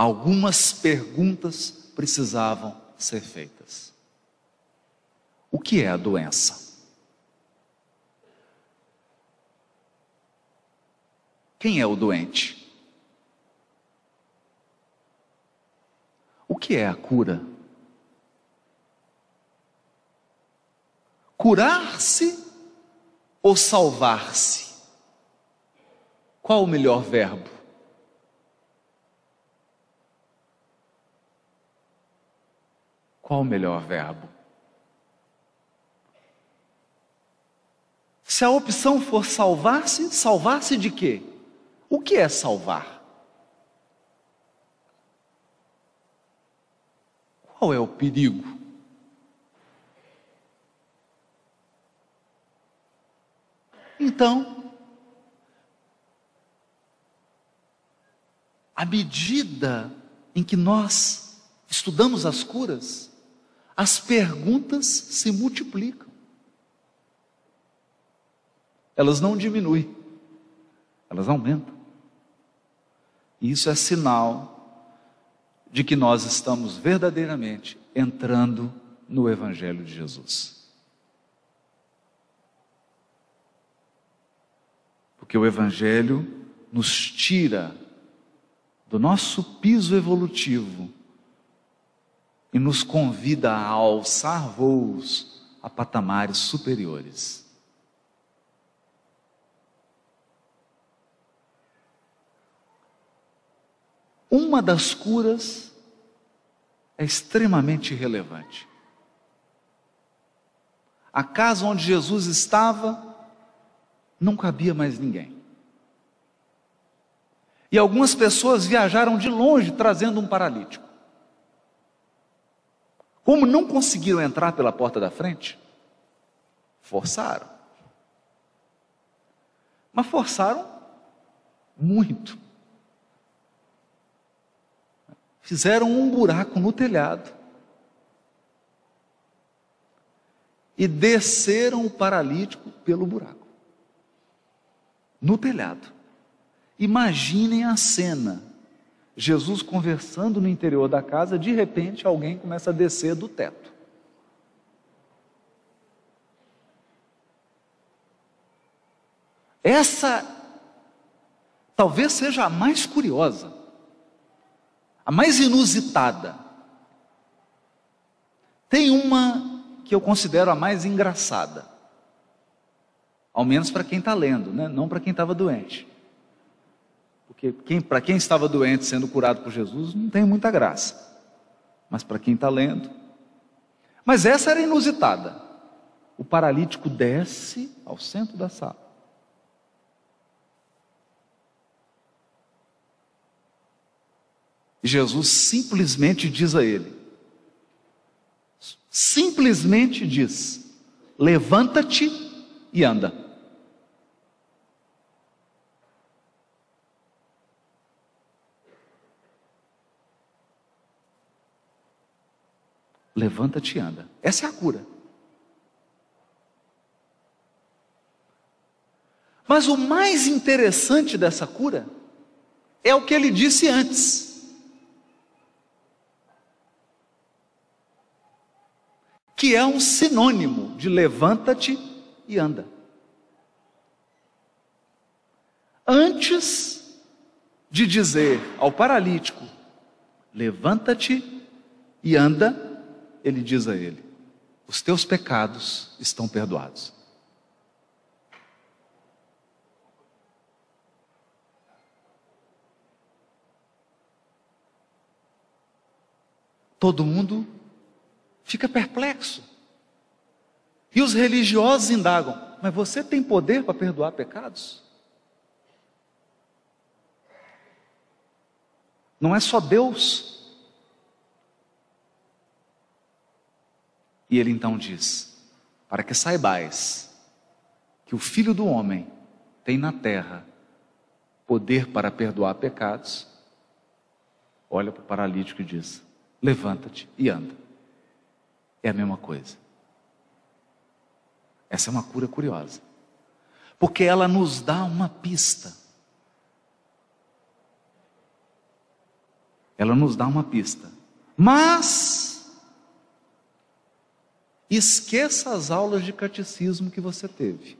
algumas perguntas precisavam ser feitas. O que é a doença? Quem é o doente? O que é a cura? Curar-se ou salvar-se? Qual o melhor verbo? Qual o melhor verbo? Se a opção for salvar-se, salvar-se de quê? O que é salvar? Qual é o perigo? Então, à medida em que nós estudamos as curas, as perguntas se multiplicam. Elas não diminuem, elas aumentam. E isso é sinal de que nós estamos verdadeiramente entrando no Evangelho de Jesus. Porque o Evangelho nos tira do nosso piso evolutivo e nos convida a alçar voos a patamares superiores. Uma das curas é extremamente relevante. A casa onde Jesus estava não cabia mais ninguém. E algumas pessoas viajaram de longe trazendo um paralítico. Como não conseguiram entrar pela porta da frente, forçaram. Mas forçaram muito. Fizeram um buraco no telhado. E desceram o paralítico pelo buraco no telhado. Imaginem a cena. Jesus conversando no interior da casa, de repente alguém começa a descer do teto. Essa talvez seja a mais curiosa, a mais inusitada. Tem uma que eu considero a mais engraçada. Ao menos para quem está lendo, né? não para quem estava doente. Porque quem, para quem estava doente sendo curado por Jesus não tem muita graça. Mas para quem está lendo. Mas essa era inusitada. O paralítico desce ao centro da sala. Jesus simplesmente diz a ele: simplesmente diz: levanta-te e anda. Levanta-te e anda. Essa é a cura. Mas o mais interessante dessa cura é o que ele disse antes. Que é um sinônimo de levanta-te e anda. Antes de dizer ao paralítico: levanta-te e anda, ele diz a ele: os teus pecados estão perdoados. Todo mundo fica perplexo. E os religiosos indagam: Mas você tem poder para perdoar pecados? Não é só Deus. E ele então diz: Para que saibais que o Filho do Homem tem na terra poder para perdoar pecados, olha para o paralítico e diz: Levanta-te e anda. É a mesma coisa. Essa é uma cura curiosa, porque ela nos dá uma pista. ela nos dá uma pista. Mas esqueça as aulas de catecismo que você teve.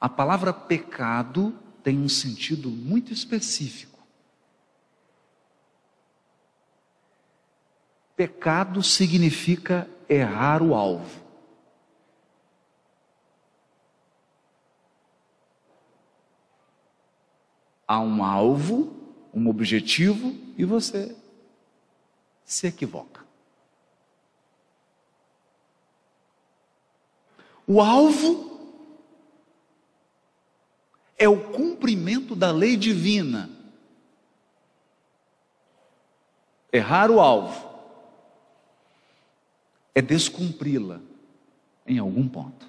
A palavra pecado tem um sentido muito específico. Pecado significa errar o alvo. Há um alvo, um objetivo e você se equivoca. O alvo é o cumprimento da lei divina. Errar o alvo é descumpri-la em algum ponto.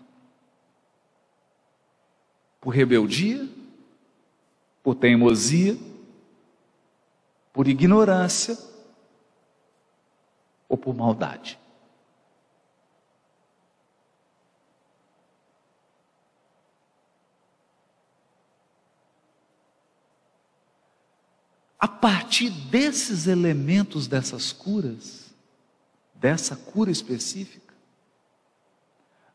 Por rebeldia, por teimosia, por ignorância ou por maldade. A partir desses elementos dessas curas, dessa cura específica,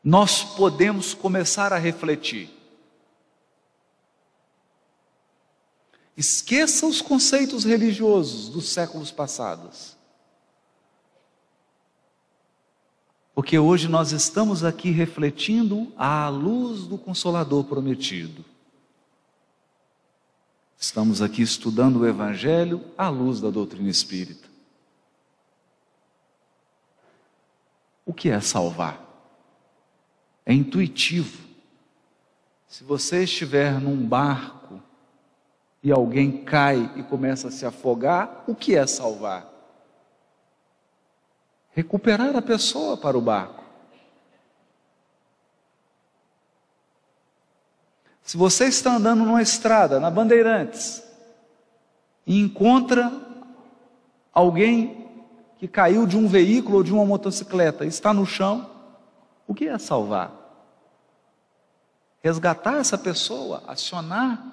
nós podemos começar a refletir. Esqueça os conceitos religiosos dos séculos passados. Porque hoje nós estamos aqui refletindo à luz do Consolador prometido. Estamos aqui estudando o Evangelho à luz da doutrina espírita. O que é salvar? É intuitivo. Se você estiver num barco e alguém cai e começa a se afogar, o que é salvar? Recuperar a pessoa para o barco. Se você está andando numa estrada, na Bandeirantes, e encontra alguém que caiu de um veículo ou de uma motocicleta, está no chão, o que é salvar? Resgatar essa pessoa, acionar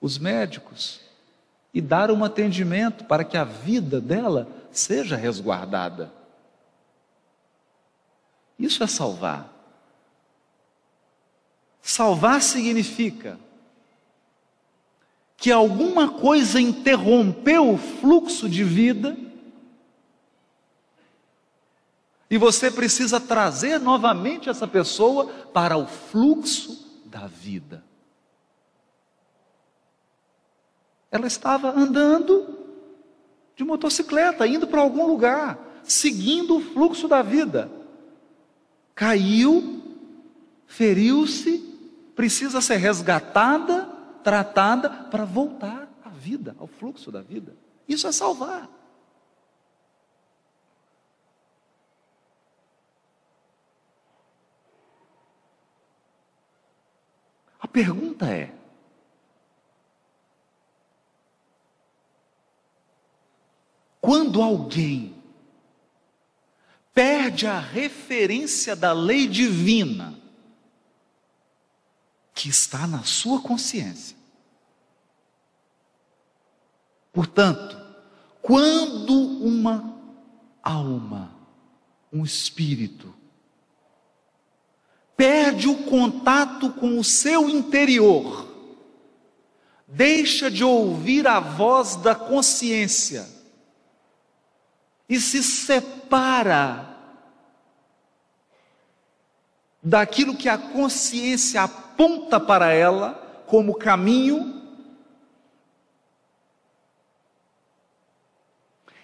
os médicos e dar um atendimento para que a vida dela seja resguardada. Isso é salvar. Salvar significa que alguma coisa interrompeu o fluxo de vida e você precisa trazer novamente essa pessoa para o fluxo da vida. Ela estava andando de motocicleta, indo para algum lugar, seguindo o fluxo da vida. Caiu, feriu-se precisa ser resgatada, tratada para voltar à vida, ao fluxo da vida. Isso é salvar. A pergunta é: quando alguém perde a referência da lei divina, que está na sua consciência. Portanto, quando uma alma, um espírito, perde o contato com o seu interior, deixa de ouvir a voz da consciência e se separa daquilo que a consciência aponta para ela como caminho.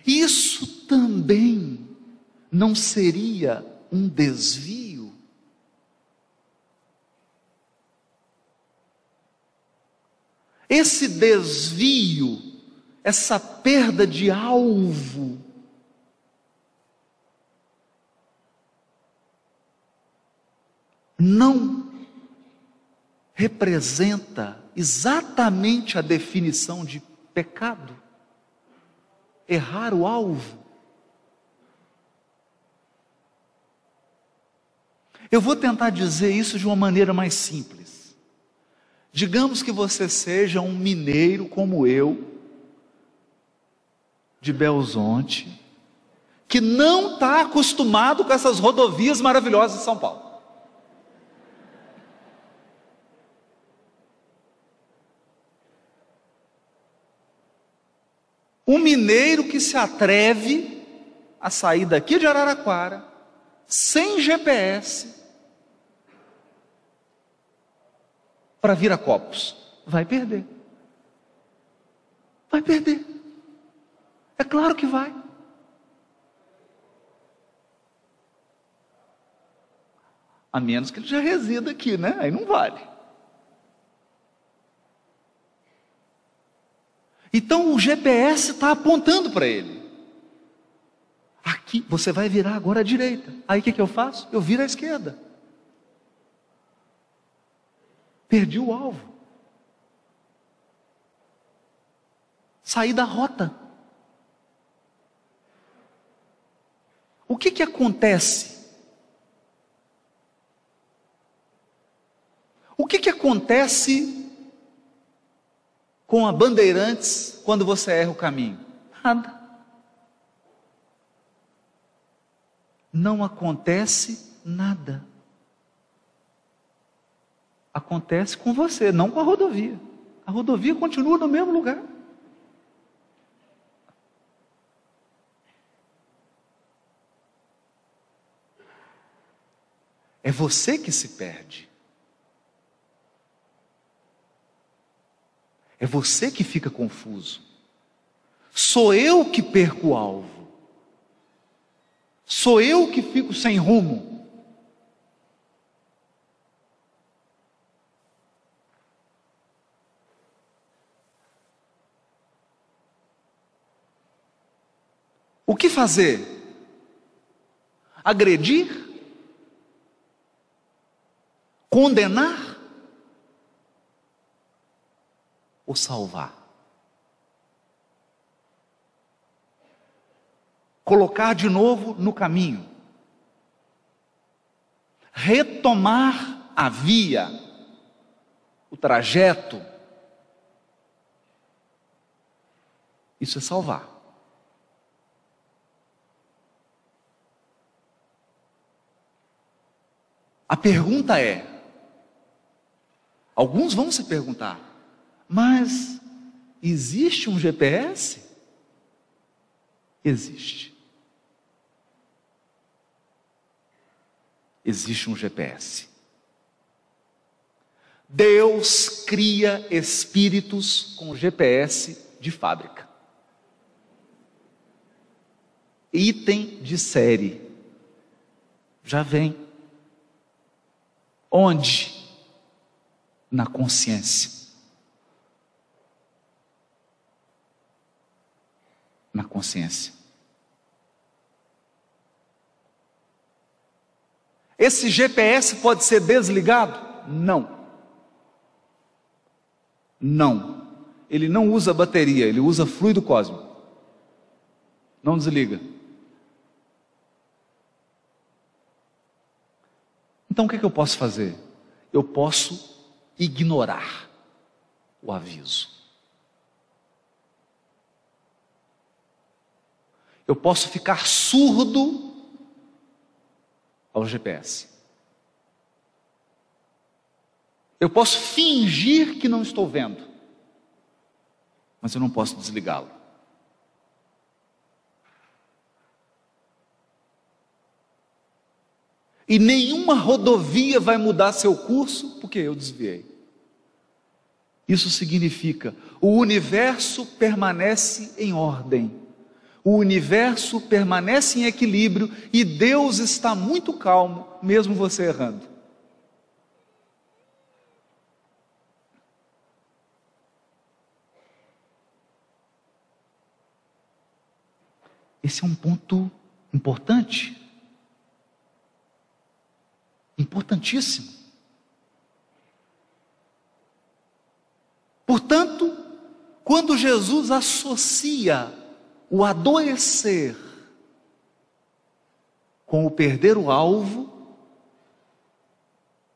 Isso também não seria um desvio? Esse desvio, essa perda de alvo, não representa exatamente a definição de pecado. Errar o alvo. Eu vou tentar dizer isso de uma maneira mais simples. Digamos que você seja um mineiro como eu, de Belzonte, que não está acostumado com essas rodovias maravilhosas de São Paulo. Um mineiro que se atreve a sair daqui de Araraquara, sem GPS, para vir a Copos, vai perder. Vai perder. É claro que vai. A menos que ele já resida aqui, né? Aí não vale. Então o GPS está apontando para ele. Aqui, você vai virar agora à direita. Aí o que, que eu faço? Eu viro à esquerda. Perdi o alvo. Saí da rota. O que, que acontece? O que, que acontece com a Bandeirantes quando você erra o caminho? Nada. Não acontece nada. Acontece com você, não com a rodovia. A rodovia continua no mesmo lugar. É você que se perde. É você que fica confuso. Sou eu que perco o alvo. Sou eu que fico sem rumo. O que fazer? Agredir? Condenar? O salvar. Colocar de novo no caminho. Retomar a via, o trajeto. Isso é salvar. A pergunta é: alguns vão se perguntar, mas existe um GPS? Existe. Existe um GPS. Deus cria espíritos com GPS de fábrica. Item de série. Já vem. Onde? Na consciência. Na consciência. Esse GPS pode ser desligado? Não. Não. Ele não usa bateria, ele usa fluido cósmico. Não desliga. Então o que, é que eu posso fazer? Eu posso ignorar o aviso. Eu posso ficar surdo ao GPS. Eu posso fingir que não estou vendo, mas eu não posso desligá-lo. E nenhuma rodovia vai mudar seu curso porque eu desviei. Isso significa o universo permanece em ordem o universo permanece em equilíbrio e Deus está muito calmo, mesmo você errando. Esse é um ponto importante, importantíssimo. Portanto, quando Jesus associa o adoecer com o perder o alvo,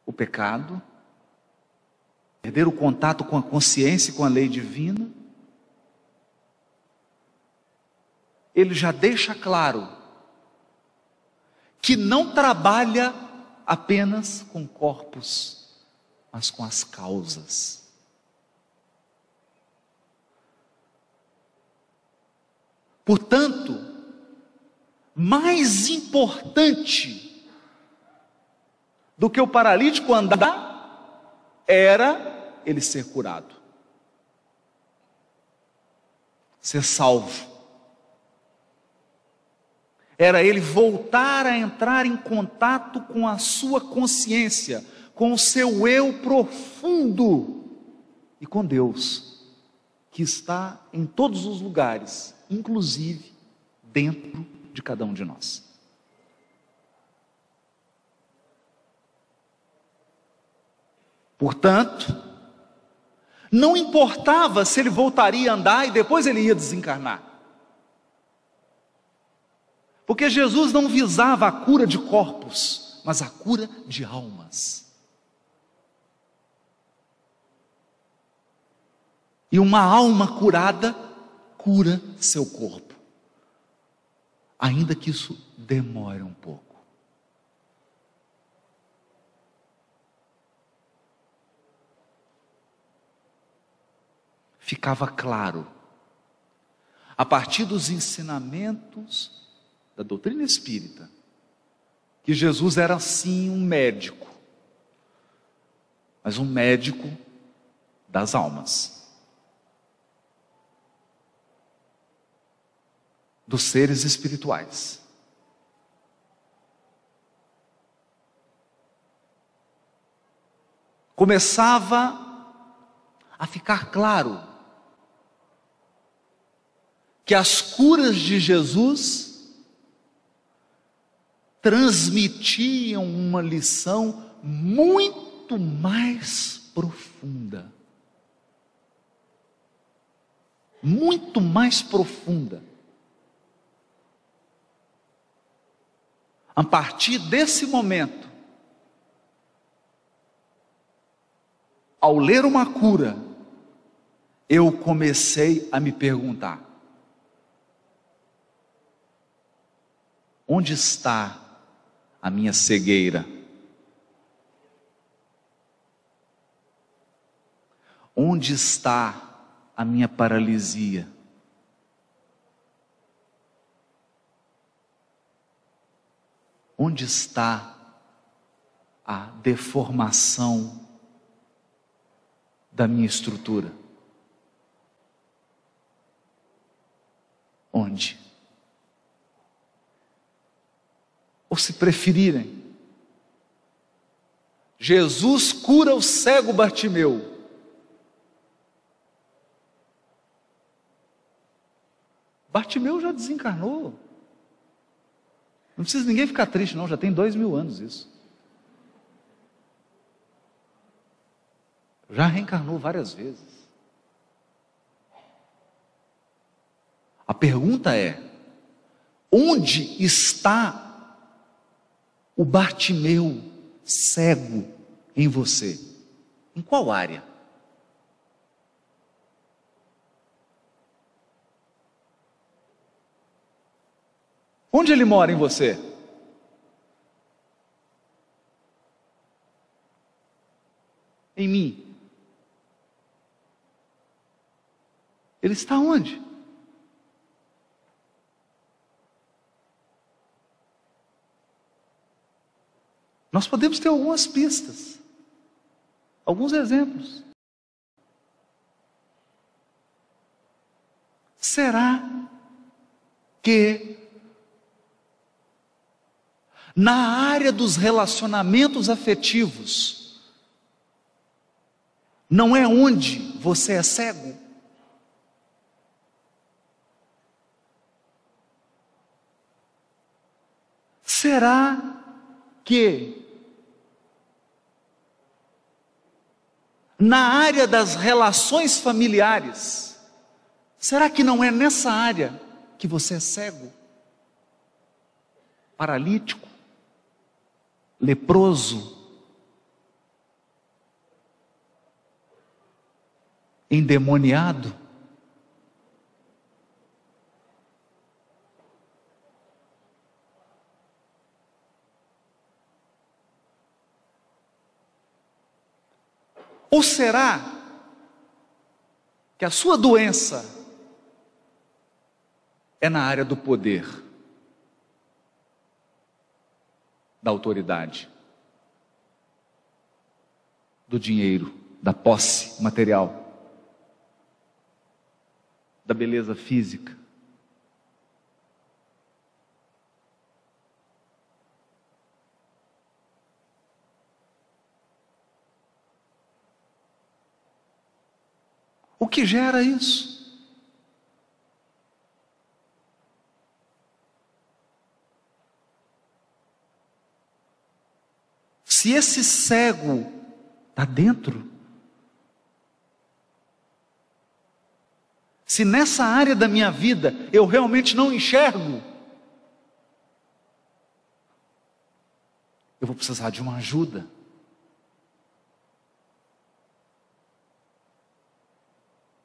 o pecado, perder o contato com a consciência e com a lei divina. Ele já deixa claro que não trabalha apenas com corpos, mas com as causas. Portanto, mais importante do que o paralítico andar era ele ser curado, ser salvo. Era ele voltar a entrar em contato com a sua consciência, com o seu eu profundo e com Deus, que está em todos os lugares, inclusive dentro de cada um de nós. Portanto, não importava se ele voltaria a andar e depois ele ia desencarnar. Porque Jesus não visava a cura de corpos, mas a cura de almas. E uma alma curada cura seu corpo ainda que isso demore um pouco. Ficava claro, a partir dos ensinamentos da doutrina espírita, que Jesus era sim um médico, mas um médico das almas. Dos seres espirituais. Começava a ficar claro que as curas de Jesus transmitiam uma lição muito mais profunda. Muito mais profunda. A partir desse momento, ao ler uma cura, eu comecei a me perguntar: onde está a minha cegueira? Onde está a minha paralisia? Onde está a deformação da minha estrutura? Onde? Ou se preferirem, Jesus cura o cego Bartimeu. Bartimeu já desencarnou. Não precisa ninguém ficar triste, não, já tem dois mil anos isso. Já reencarnou várias vezes. A pergunta é: onde está o Bartimeu cego em você? Em qual área? Onde ele mora em você? Em mim. Ele está onde? Nós podemos ter algumas pistas, alguns exemplos. Será que na área dos relacionamentos afetivos, não é onde você é cego? Será que na área das relações familiares, será que não é nessa área que você é cego? Paralítico? Leproso. endemoniado? Ou será que a sua doença é na área do poder, da autoridade, do dinheiro, da posse material, da beleza física? O que gera isso? Se esse cego está dentro, se nessa área da minha vida eu realmente não enxergo, eu vou precisar de uma ajuda.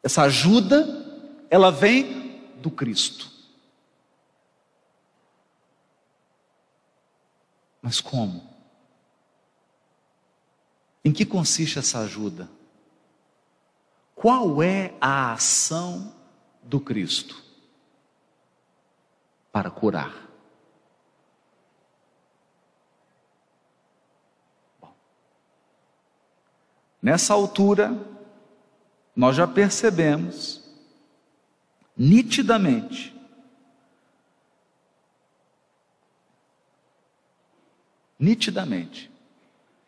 Essa ajuda, ela vem do Cristo. Mas como? Em que consiste essa ajuda? Qual é a ação do Cristo para curar? Bom, nessa altura, nós já percebemos nitidamente nitidamente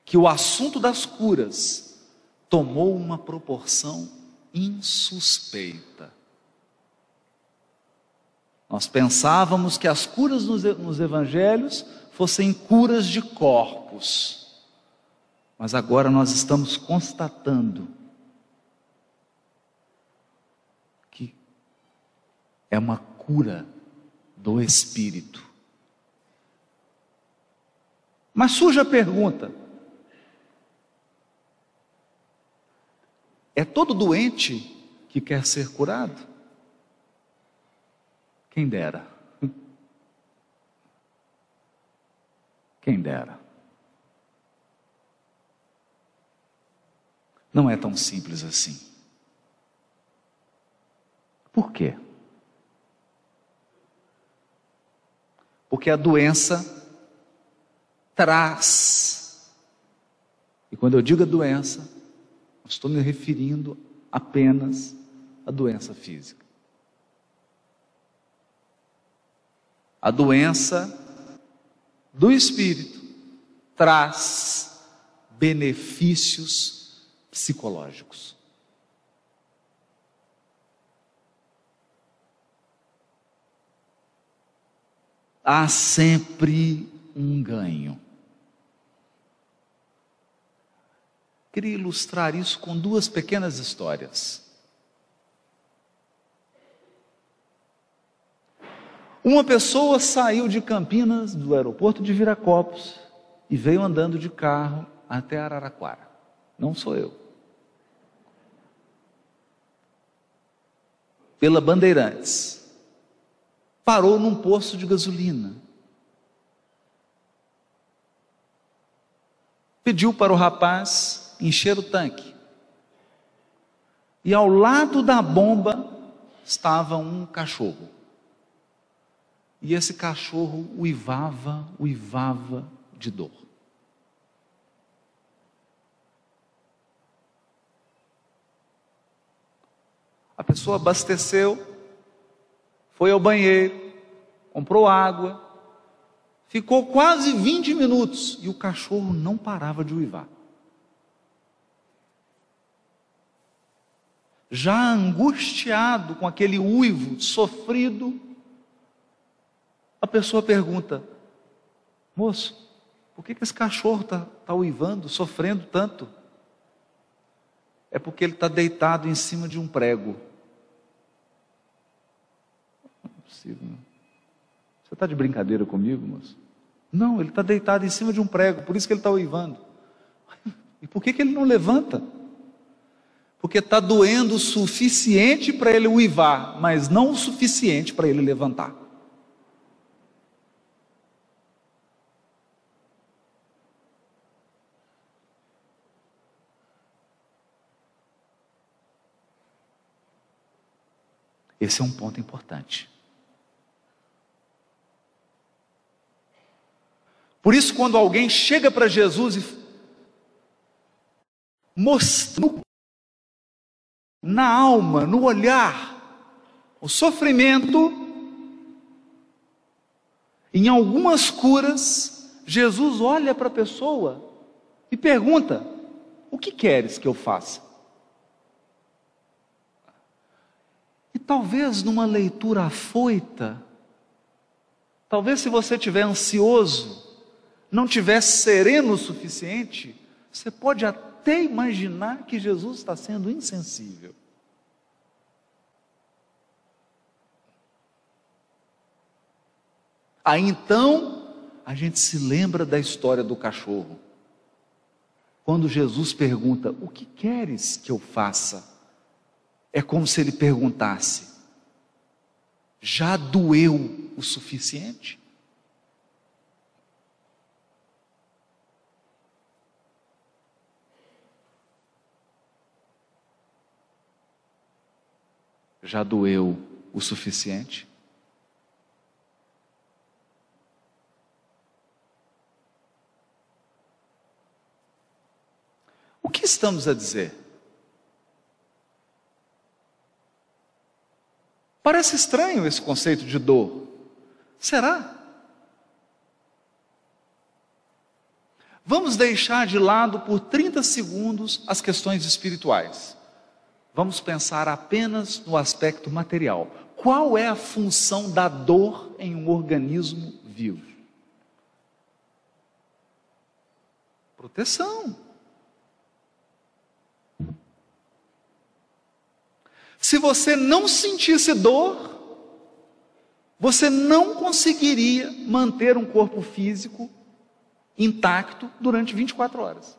que o assunto das curas tomou uma proporção insuspeita. Nós pensávamos que as curas nos, evangelhos fossem curas de corpos, mas agora nós estamos constatando é uma cura do espírito. Mas surge a pergunta: é todo doente que quer ser curado? Quem dera. Quem dera. Não é tão simples assim. Por quê? Porque a doença traz. E quando eu digo a doença, estou me referindo apenas à doença física. A doença do espírito traz benefícios psicológicos. há sempre um ganho. Queria ilustrar isso com duas pequenas histórias. Uma pessoa saiu de Campinas, do aeroporto de Viracopos, e veio andando de carro até Araraquara. Não sou eu. Pela Bandeirantes parou num posto de gasolina. Pediu para o rapaz encher o tanque. E ao lado da bomba estava um cachorro. E esse cachorro uivava, uivava de dor. A pessoa abasteceu, foi ao banheiro, comprou água, ficou quase 20 minutos e o cachorro não parava de uivar. Já angustiado com aquele uivo sofrido, a pessoa pergunta: Moço, por que, que esse cachorro está tá uivando, sofrendo tanto? É porque ele está deitado em cima de um prego possível. Né? Você está de brincadeira comigo, moço? Não, ele está deitado em cima de um prego, por isso que ele está uivando. E por que, que ele não levanta? Porque está doendo o suficiente para ele uivar, mas não o suficiente para ele levantar. Esse é um ponto importante. Por isso, quando alguém chega para Jesus e mostrando na alma, no olhar, o sofrimento, em algumas curas, Jesus olha para a pessoa e pergunta: O que queres que eu faça? E talvez numa leitura afoita, talvez se você estiver ansioso, não tiver sereno o suficiente, você pode até imaginar que Jesus está sendo insensível. Aí então, a gente se lembra da história do cachorro. Quando Jesus pergunta: O que queres que eu faça? É como se ele perguntasse: Já doeu o suficiente? Já doeu o suficiente? O que estamos a dizer? Parece estranho esse conceito de dor. Será? Vamos deixar de lado por 30 segundos as questões espirituais. Vamos pensar apenas no aspecto material. Qual é a função da dor em um organismo vivo? Proteção. Se você não sentisse dor, você não conseguiria manter um corpo físico intacto durante 24 horas.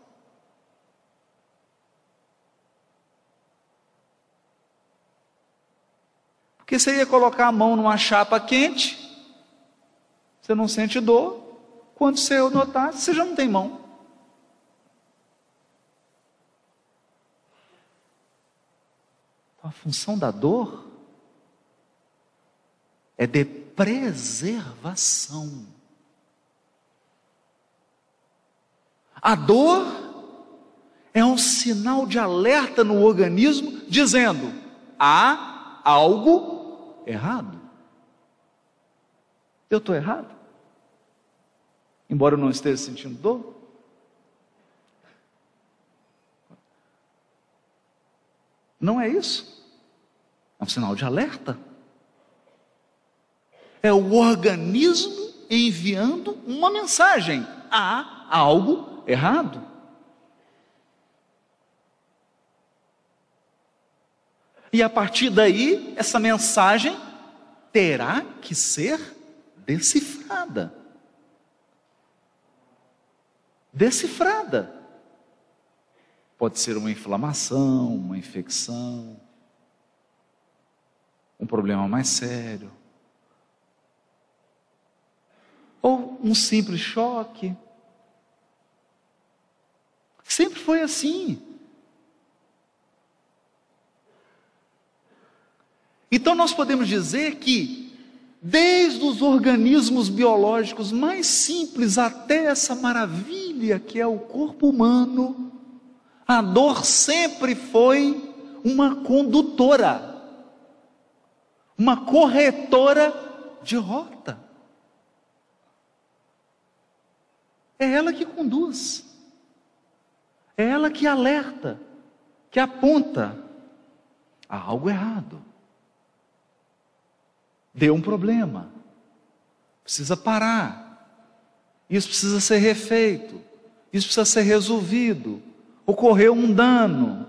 Porque você ia colocar a mão numa chapa quente, você não sente dor, quando você notar, você já não tem mão. Então, a função da dor é de preservação. A dor é um sinal de alerta no organismo dizendo: há algo errado? Eu estou errado? Embora eu não esteja sentindo dor? Não é isso. É um sinal de alerta. É o organismo enviando uma mensagem: há algo errado. E a partir daí, essa mensagem terá que ser decifrada. Decifrada. Pode ser uma inflamação, uma infecção, um problema mais sério, ou um simples choque. Sempre foi assim. Então nós podemos dizer que, desde os organismos biológicos mais simples até essa maravilha que é o corpo humano, a dor sempre foi uma condutora, uma corretora de rota. É ela que conduz, é ela que alerta, que aponta. A algo errado deu um problema. Precisa parar. Isso precisa ser refeito. Isso precisa ser resolvido. Ocorreu um dano.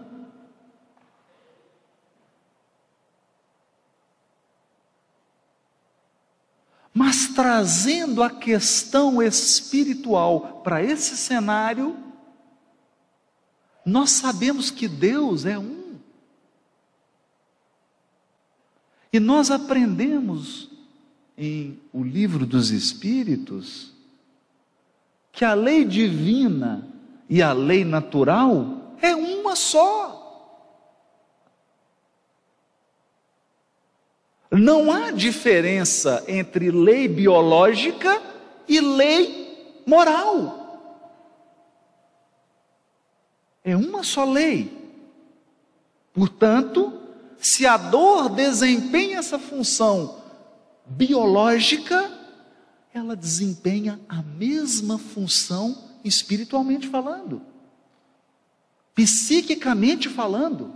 Mas trazendo a questão espiritual para esse cenário, nós sabemos que Deus é um. E nós aprendemos em o livro dos Espíritos que a lei divina e a lei natural é uma só. Não há diferença entre lei biológica e lei moral. É uma só lei. Portanto, se a dor desempenha essa função biológica, ela desempenha a mesma função espiritualmente falando, psiquicamente falando.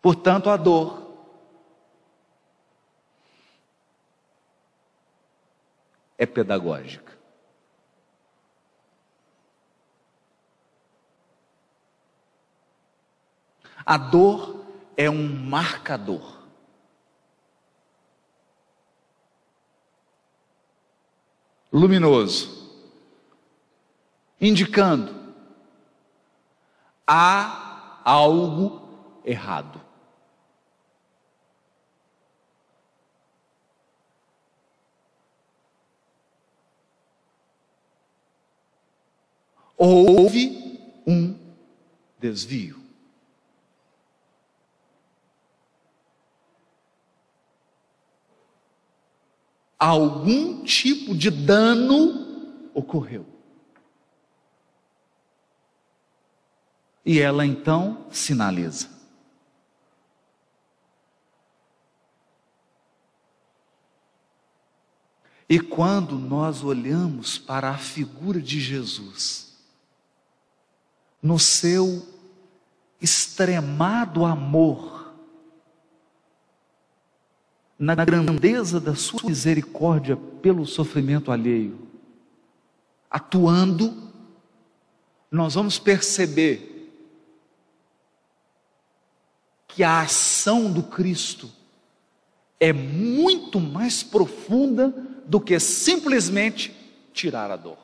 Portanto, a dor é pedagógica. A dor é um marcador. Luminoso, indicando há algo errado. houve um desvio. Algum tipo de dano ocorreu. E ela então sinaliza. E quando nós olhamos para a figura de Jesus, no seu extremado amor, na grandeza da sua misericórdia pelo sofrimento alheio, atuando, nós vamos perceber que a ação do Cristo é muito mais profunda do que simplesmente tirar a dor.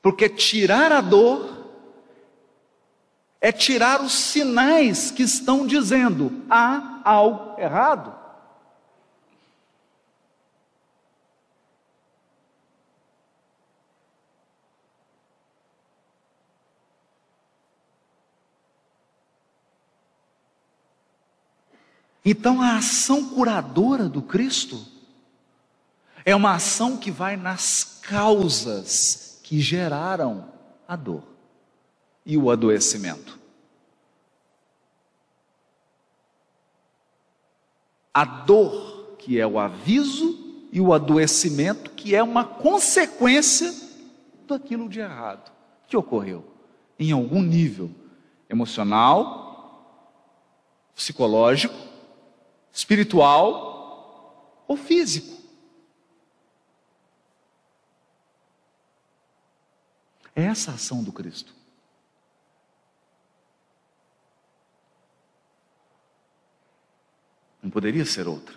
Porque tirar a dor é tirar os sinais que estão dizendo há algo errado. Então a ação curadora do Cristo é uma ação que vai nas causas que geraram a dor e o adoecimento. A dor, que é o aviso, e o adoecimento, que é uma consequência daquilo de errado que ocorreu em algum nível emocional, psicológico, espiritual ou físico. É essa a ação do Cristo. Não poderia ser outra.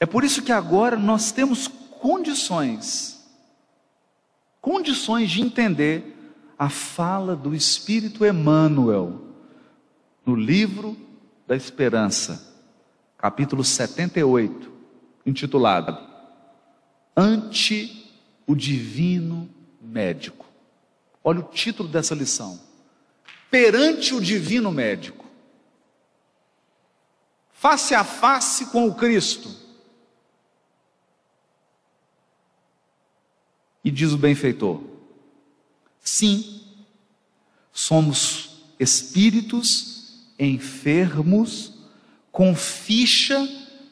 É por isso que agora nós temos condições, condições de entender a fala do Espírito Emmanuel no livro da Esperança, capítulo 78, intitulado ante o divino médico. Olha o título dessa lição. Perante o divino médico. Face a face com o Cristo. E diz o benfeitor: Sim, somos espíritos enfermos com ficha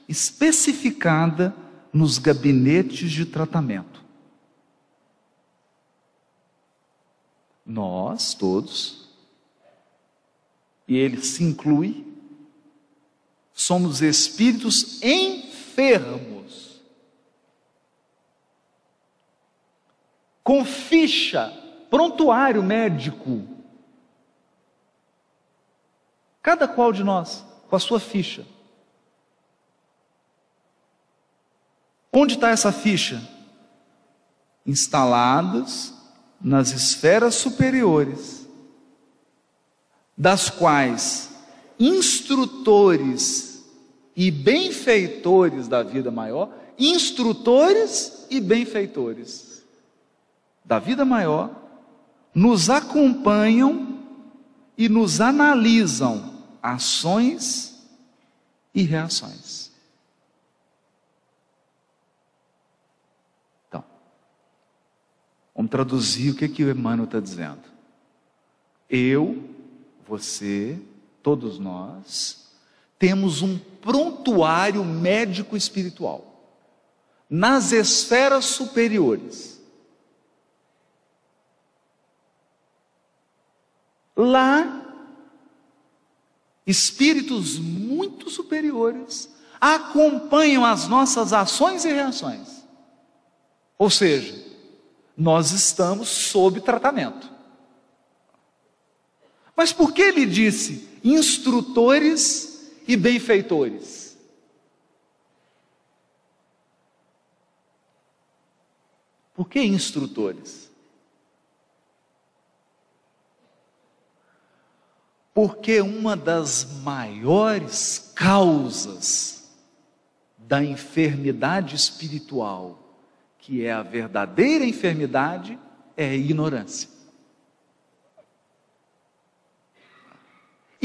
especificada nos gabinetes de tratamento. Nós todos, e ele se inclui, somos espíritos enfermos, com ficha, prontuário médico. Cada qual de nós, com a sua ficha. Onde está essa ficha? Instaladas nas esferas superiores, das quais instrutores e benfeitores da vida maior, instrutores e benfeitores da vida maior, nos acompanham e nos analisam ações e reações. Então, vamos traduzir o que, que o Emmanuel está dizendo. Eu, você, todos nós, temos um prontuário médico espiritual nas esferas superiores. Lá, espíritos muito superiores acompanham as nossas ações e reações. Ou seja, nós estamos sob tratamento. Mas por que ele disse instrutores e benfeitores? Por que instrutores? Porque uma das maiores causas da enfermidade espiritual, que é a verdadeira enfermidade, é a ignorância.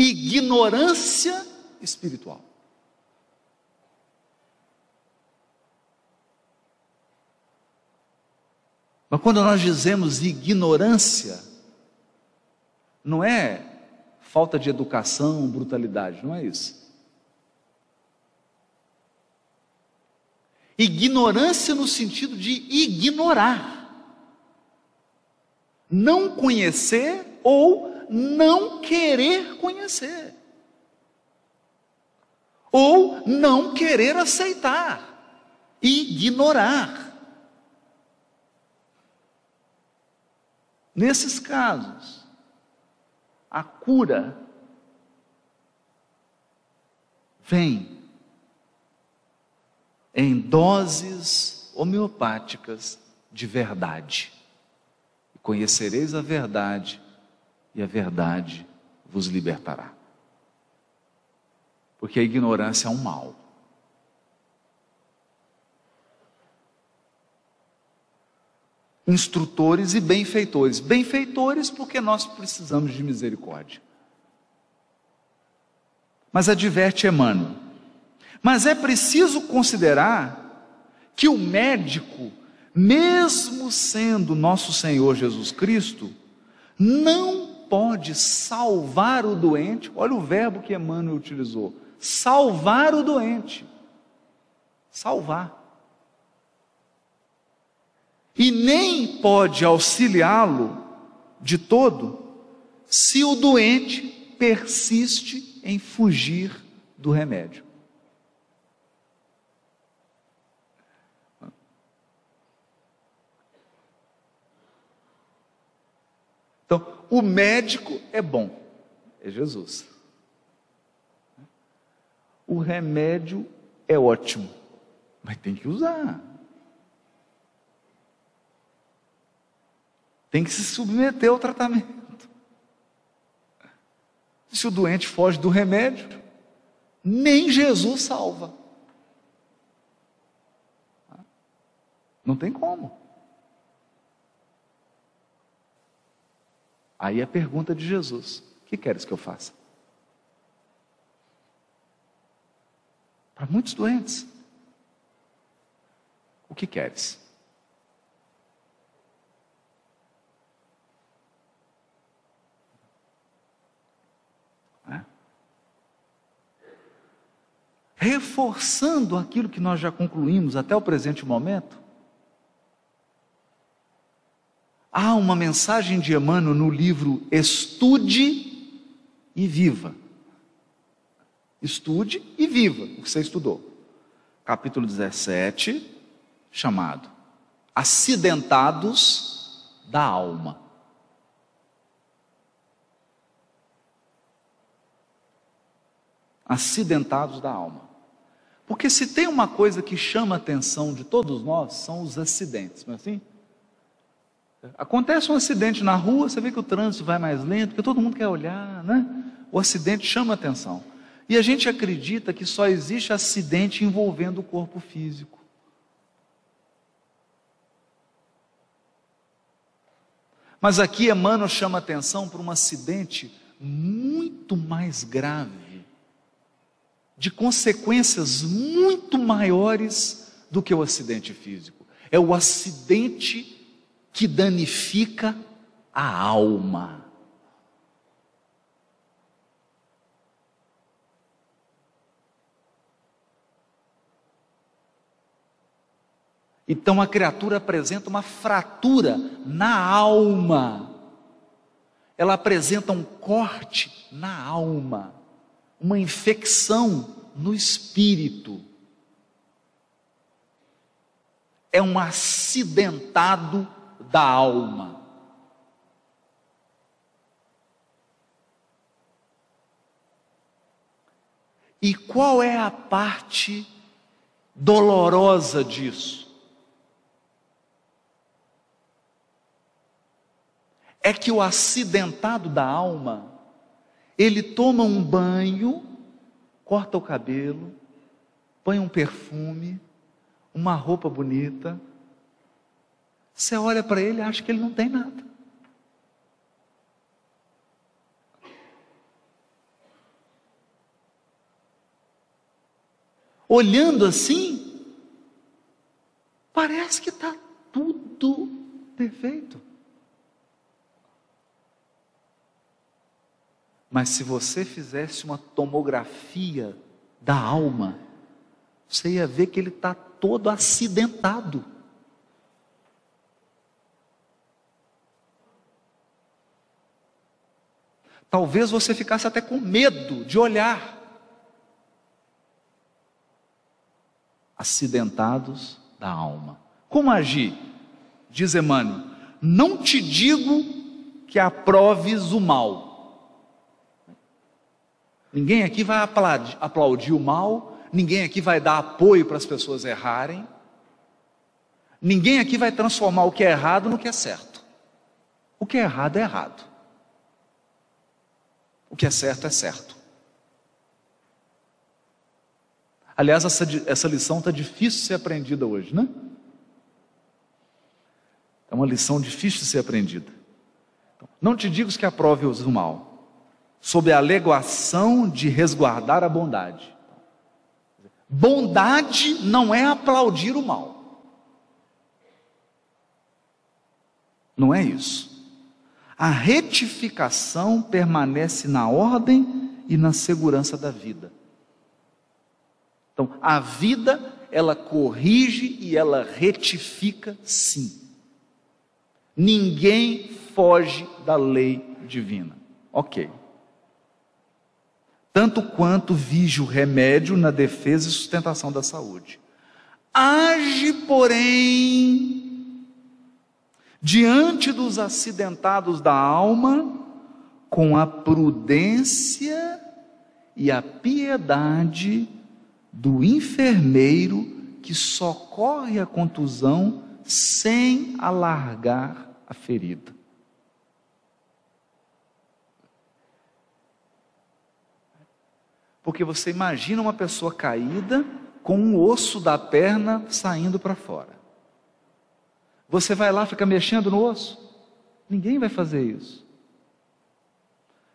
Ignorância espiritual. Mas quando nós dizemos ignorância, não é falta de educação, brutalidade, não é isso. Ignorância no sentido de ignorar, não conhecer ou não querer conhecer, ou não querer aceitar, ignorar. Nesses casos, a cura vem em doses homeopáticas de verdade. Conhecereis a verdade, e a verdade vos libertará. Porque a ignorância é um mal. instrutores e benfeitores. Benfeitores porque nós precisamos de misericórdia. Mas adverte Emmanuel. Mas é preciso considerar que o médico, mesmo sendo nosso Senhor Jesus Cristo, não pode salvar o doente. Olha o verbo que Emmanuel utilizou: salvar o doente. Salvar e nem pode auxiliá-lo de todo se o doente persiste em fugir do remédio. Então, o médico é bom, é Jesus. O remédio é ótimo, mas tem que usar. tem que se submeter ao tratamento. Se o doente foge do remédio, nem Jesus salva. Não tem como. Aí a pergunta de Jesus: O que queres que eu faça? Para muitos doentes, o que queres? reforçando aquilo que nós já concluímos até o presente momento. Há uma mensagem de Emmanuel no livro Estude e Viva. Estude e viva o que você estudou. Capítulo 17, chamado Acidentados da Alma. Acidentados da alma. Porque se tem uma coisa que chama a atenção de todos nós, são os acidentes, não é assim? Acontece um acidente na rua, você vê que o trânsito vai mais lento, porque todo mundo quer olhar, né? O acidente chama atenção. E a gente acredita que só existe acidente envolvendo o corpo físico. Mas aqui Emmanuel chama atenção para um acidente muito mais grave, de consequências muito maiores do que o acidente físico. É o acidente que danifica a alma. Então a criatura apresenta uma fratura na alma. Ela apresenta um corte na alma, uma infecção no espírito. É um acidentado da alma. E qual é a parte dolorosa disso? É que o acidentado da alma, ele toma um banho, corta o cabelo, põe um perfume, uma roupa bonita, você olha para ele e acha que ele não tem nada. Olhando assim, parece que está tudo perfeito. Mas se você fizesse uma tomografia da alma, você ia ver que ele está todo acidentado. Talvez você ficasse até com medo de olhar. Acidentados da alma. Como agir? Diz Emmanuel: Não te digo que aproves o mal. Ninguém aqui vai aplaudir, o mal, ninguém aqui vai dar apoio para as pessoas errarem. Ninguém aqui vai transformar o que é errado no que é certo. O que é errado é errado. O que é certo é certo. Aliás, essa, essa lição está difícil de ser aprendida hoje, né? É uma lição difícil de ser aprendida. Então, não te digo que aprove o mal, sob a alegação de resguardar a bondade. Bondade não é aplaudir o mal. Não é isso a retificação permanece na ordem e na segurança da vida. Então, a vida, ela corrige e ela retifica sim. Ninguém foge da lei divina. Ok. Tanto quanto vige o remédio na defesa e sustentação da saúde. Age, porém, diante dos acidentados da alma, com a prudência e a piedade do enfermeiro que socorre a contusão sem alargar a ferida. Porque você imagina uma pessoa caída com um osso da perna saindo para fora. Você vai lá, fica mexendo no osso? Ninguém vai fazer isso.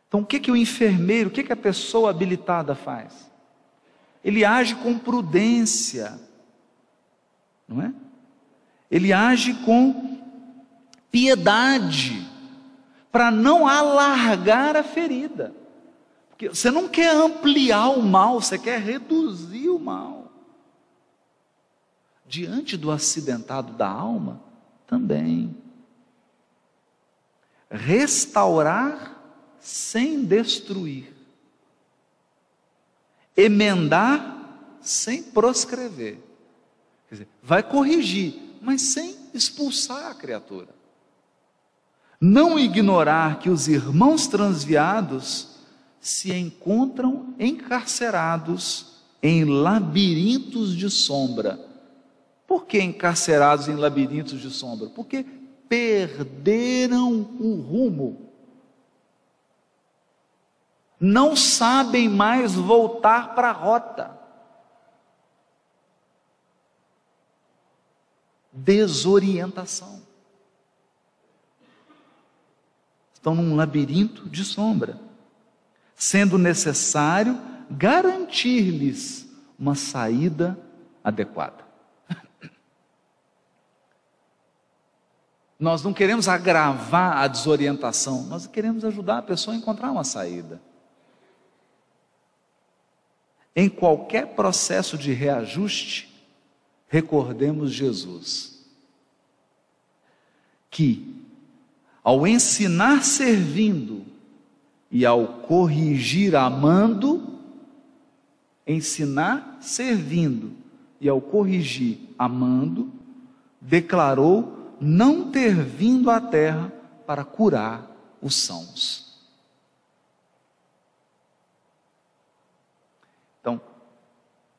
Então, o que, que o enfermeiro, o que, que a pessoa habilitada faz? Ele age com prudência, não é? Ele age com piedade, para não alargar a ferida. Porque você não quer ampliar o mal, você quer reduzir o mal. Diante do acidentado da alma, também. Restaurar sem destruir. Emendar sem proscrever. Quer dizer, vai corrigir, mas sem expulsar a criatura. Não ignorar que os irmãos transviados se encontram encarcerados em labirintos de sombra. Por que encarcerados em labirintos de sombra? Porque perderam o rumo. Não sabem mais voltar para a rota. Desorientação. Estão num labirinto de sombra, sendo necessário garantir-lhes uma saída adequada. Nós não queremos agravar a desorientação, nós queremos ajudar a pessoa a encontrar uma saída. Em qualquer processo de reajuste, recordemos Jesus, que ao ensinar servindo e ao corrigir amando, ensinar servindo e ao corrigir amando, declarou não ter vindo à terra para curar os sãos. Então,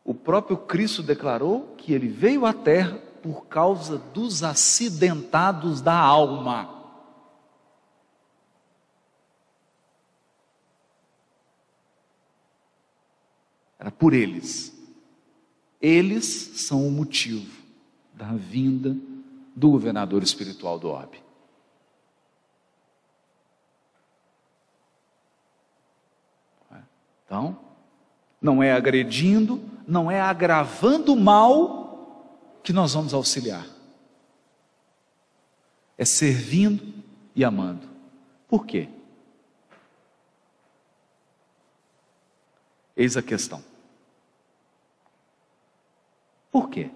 o próprio Cristo declarou que ele veio à terra por causa dos acidentados da alma. Era por eles. Eles são o motivo da vinda do governador espiritual do orbe. Então, não é agredindo, não é agravando o mal que nós vamos auxiliar. É servindo e amando. Por quê? Eis a questão. Por quê?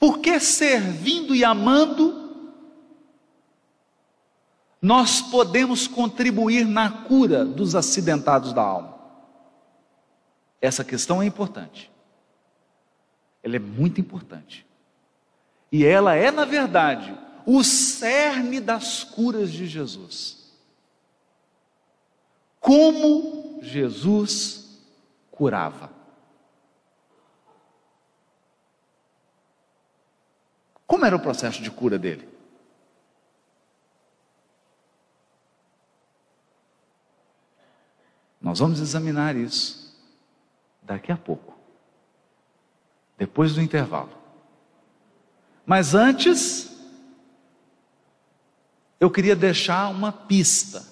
Porque servindo e amando, nós podemos contribuir na cura dos acidentados da alma. Essa questão é importante. Ela é muito importante. E ela é, na verdade, o cerne das curas de Jesus. Como Jesus curava. Como era o processo de cura dele? Nós vamos examinar isso daqui a pouco, depois do intervalo. Mas antes, eu queria deixar uma pista.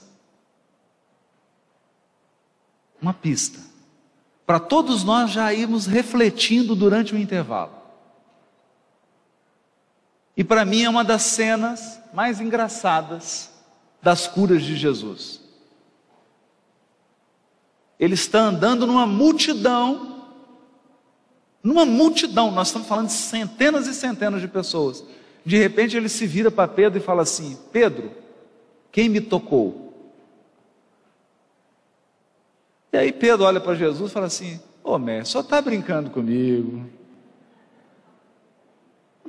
Uma pista. Para todos nós já irmos refletindo durante o intervalo. E para mim é uma das cenas mais engraçadas das curas de Jesus. Ele está andando numa multidão, numa multidão, nós estamos falando de centenas e centenas de pessoas. De repente ele se vira para Pedro e fala assim: Pedro, quem me tocou? E aí Pedro olha para Jesus e fala assim: Ô oh, mestre, só está brincando comigo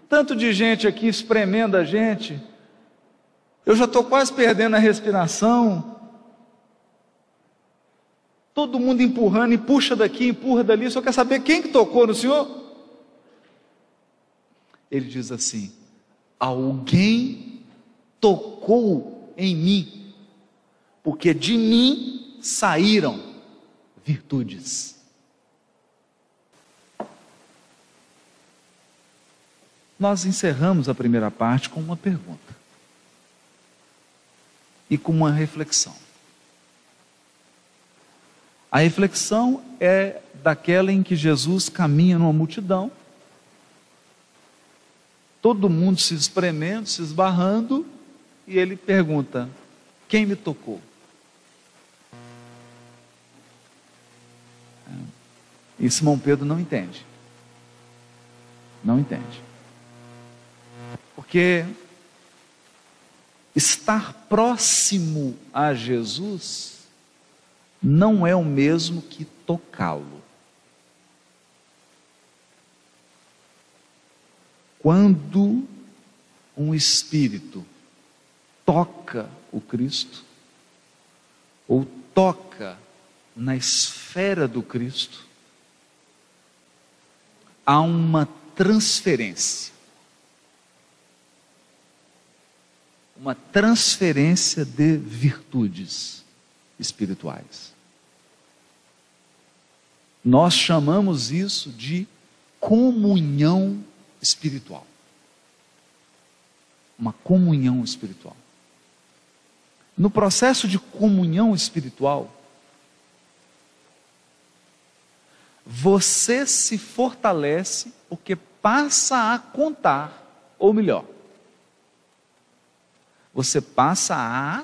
tanto de gente aqui espremendo a gente, eu já estou quase perdendo a respiração. Todo mundo empurrando, e puxa daqui, empurra dali, só quer saber quem que tocou no Senhor? Ele diz assim: alguém tocou em mim, porque de mim saíram virtudes. Nós encerramos a primeira parte com uma pergunta e com uma reflexão. A reflexão é daquela em que Jesus caminha numa multidão, todo mundo se espremendo, se esbarrando, e ele pergunta: Quem me tocou? E Simão Pedro não entende. Não entende. Porque estar próximo a Jesus não é o mesmo que tocá-lo. Quando um espírito toca o Cristo, ou toca na esfera do Cristo, há uma transferência. Uma transferência de virtudes espirituais. Nós chamamos isso de comunhão espiritual. Uma comunhão espiritual. No processo de comunhão espiritual, você se fortalece porque passa a contar, ou melhor, você passa a.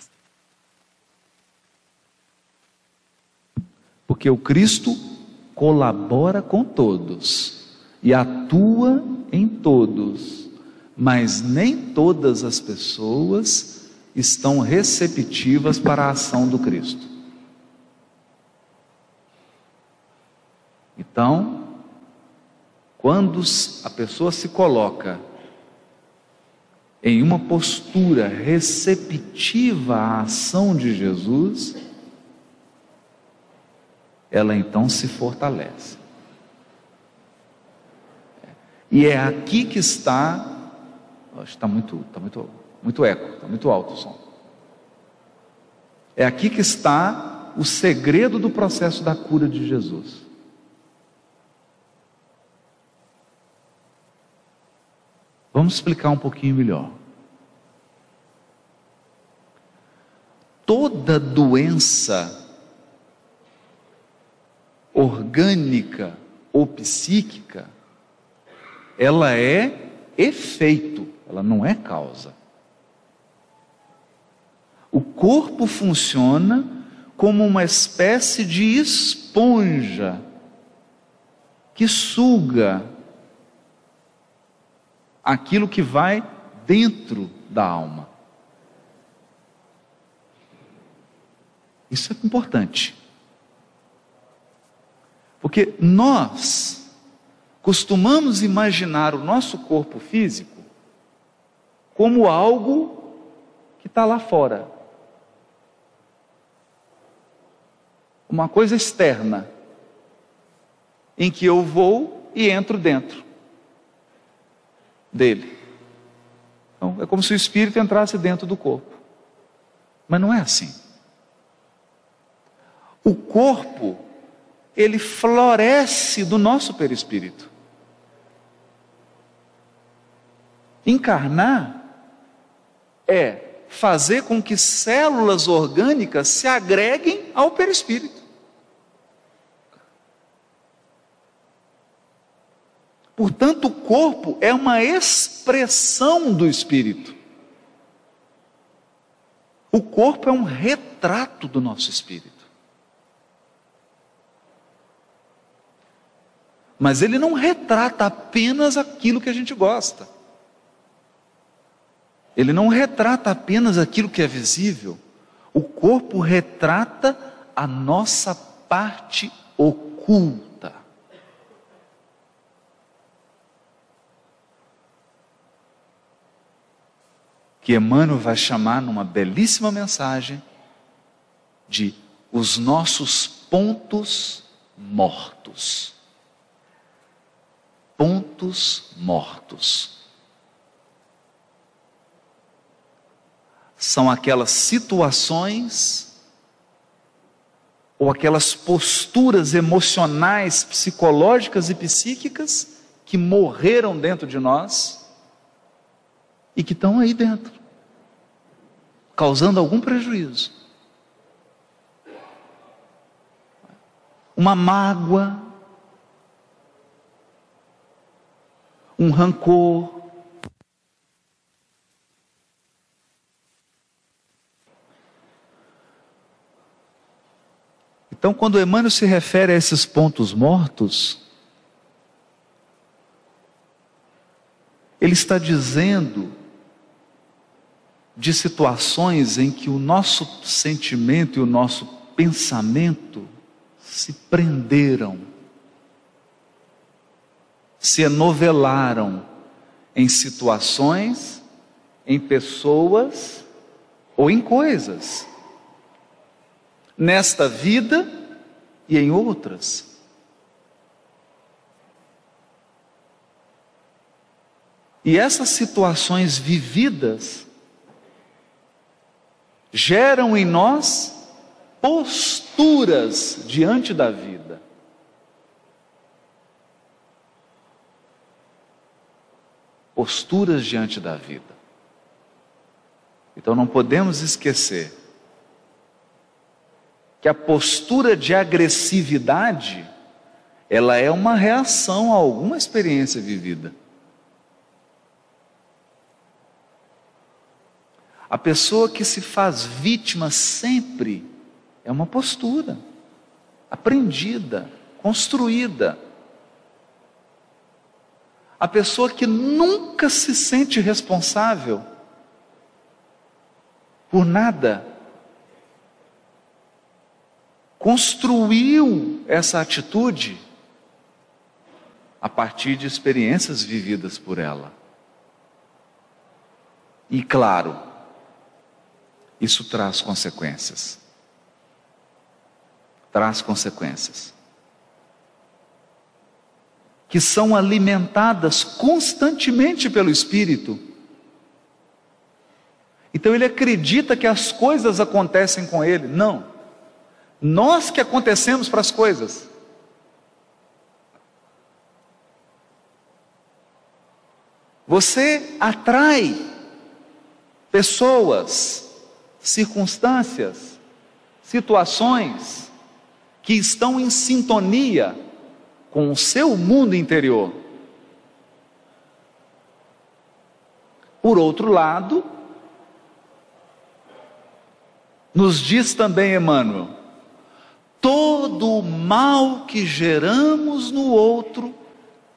Porque o Cristo colabora com todos e atua em todos, mas nem todas as pessoas estão receptivas para a ação do Cristo. Então, quando a pessoa se coloca em uma postura receptiva à ação de Jesus, ela então se fortalece. E é aqui que está. Está muito, está muito, muito eco, está muito alto o som. É aqui que está o segredo do processo da cura de Jesus. Vamos explicar um pouquinho melhor. Toda doença orgânica ou psíquica, ela é efeito, ela não é causa. O corpo funciona como uma espécie de esponja que suga aquilo que vai dentro da alma. Isso é importante. Porque nós costumamos imaginar o nosso corpo físico como algo que está lá fora. Uma coisa externa, em que eu vou e entro dentro dele. Então, é como se o espírito entrasse dentro do corpo. Mas não é assim. O corpo, ele floresce do nosso perispírito. Encarnar é fazer com que células orgânicas se agreguem ao perispírito. Portanto, o corpo é uma expressão do espírito. O corpo é um retrato do nosso espírito. Mas ele não retrata apenas aquilo que a gente gosta. Ele não retrata apenas aquilo que é visível. O corpo retrata a nossa parte oculta. Que Emmanuel vai chamar numa belíssima mensagem de os nossos pontos mortos. Pontos mortos. São aquelas situações ou aquelas posturas emocionais, psicológicas e psíquicas que morreram dentro de nós e que estão aí dentro, causando algum prejuízo. Uma mágoa, um rancor, Então, quando Emmanuel se refere a esses pontos mortos, ele está dizendo de situações em que o nosso sentimento e o nosso pensamento se prenderam, se enovelaram em situações, em pessoas ou em coisas. nesta vida e em outras. E essas situações vividas geram em nós posturas diante da vida. Posturas diante da vida. Então não podemos esquecer que a postura de agressividade ela é uma reação a alguma experiência vivida. A pessoa que se faz vítima sempre é uma postura aprendida, construída. A pessoa que nunca se sente responsável por nada, construiu essa atitude a partir de experiências vividas por ela. E claro, isso traz consequências. Traz consequências. Que são alimentadas constantemente pelo Espírito. Então ele acredita que as coisas acontecem com ele. Não. Nós que acontecemos para as coisas. Você atrai pessoas circunstâncias, situações que estão em sintonia com o seu mundo interior. Por outro lado, nos diz também Emmanuel, todo o mal que geramos no outro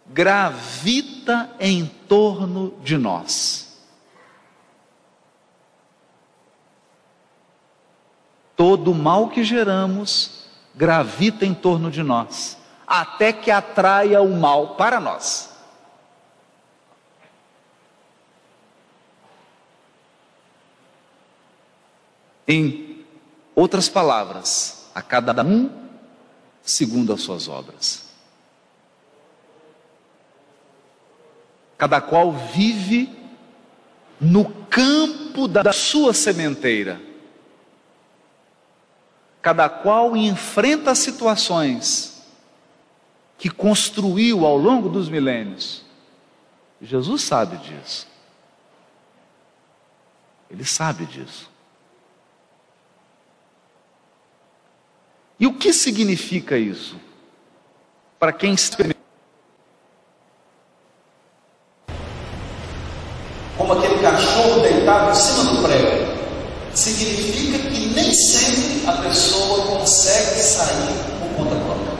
gravita em torno de nós. Todo o mal que geramos gravita em torno de nós, até que atraia o mal para nós. Em outras palavras, a cada um segundo as suas obras. Cada qual vive no campo da sua sementeira cada qual enfrenta situações que construiu ao longo dos milênios. Jesus sabe disso. Ele sabe disso. E o que significa isso? Para quem experimenta. Como aquele cachorro deitado em cima do prego significa que nem sempre a pessoa consegue sair por conta própria.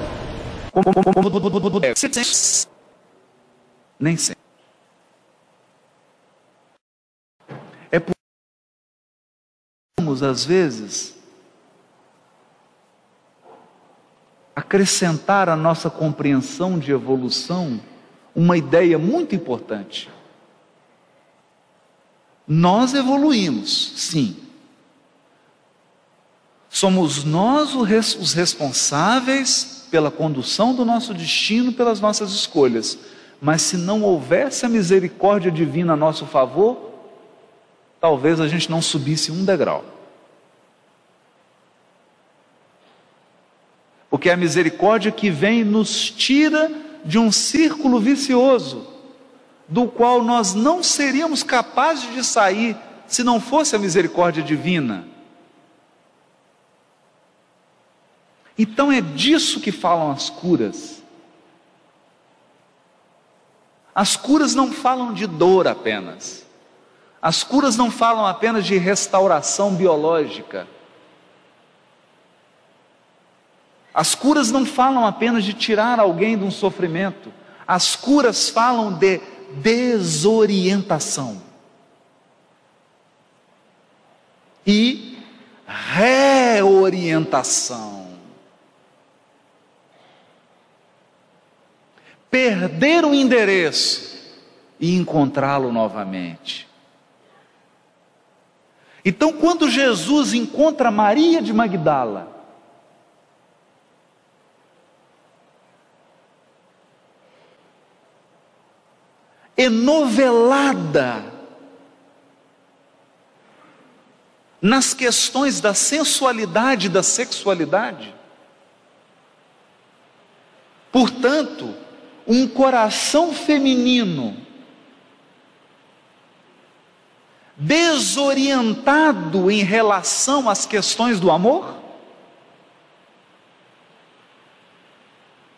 Nem sempre. É por às vezes acrescentar à nossa compreensão de evolução uma ideia muito importante. Nós evoluímos, sim. Somos nós os responsáveis pela condução do nosso destino, pelas nossas escolhas. Mas se não houvesse a misericórdia divina a nosso favor, talvez a gente não subisse um degrau. Porque é a misericórdia que vem nos tira de um círculo vicioso, do qual nós não seríamos capazes de sair se não fosse a misericórdia divina. Então é disso que falam as curas. As curas não falam de dor apenas. As curas não falam apenas de restauração biológica. As curas não falam apenas de tirar alguém de um sofrimento. As curas falam de desorientação. E reorientação. perder o endereço e encontrá-lo novamente. Então, quando Jesus encontra Maria de Magdala, enovelada nas questões da sensualidade e da sexualidade. Portanto, um coração feminino desorientado em relação às questões do amor?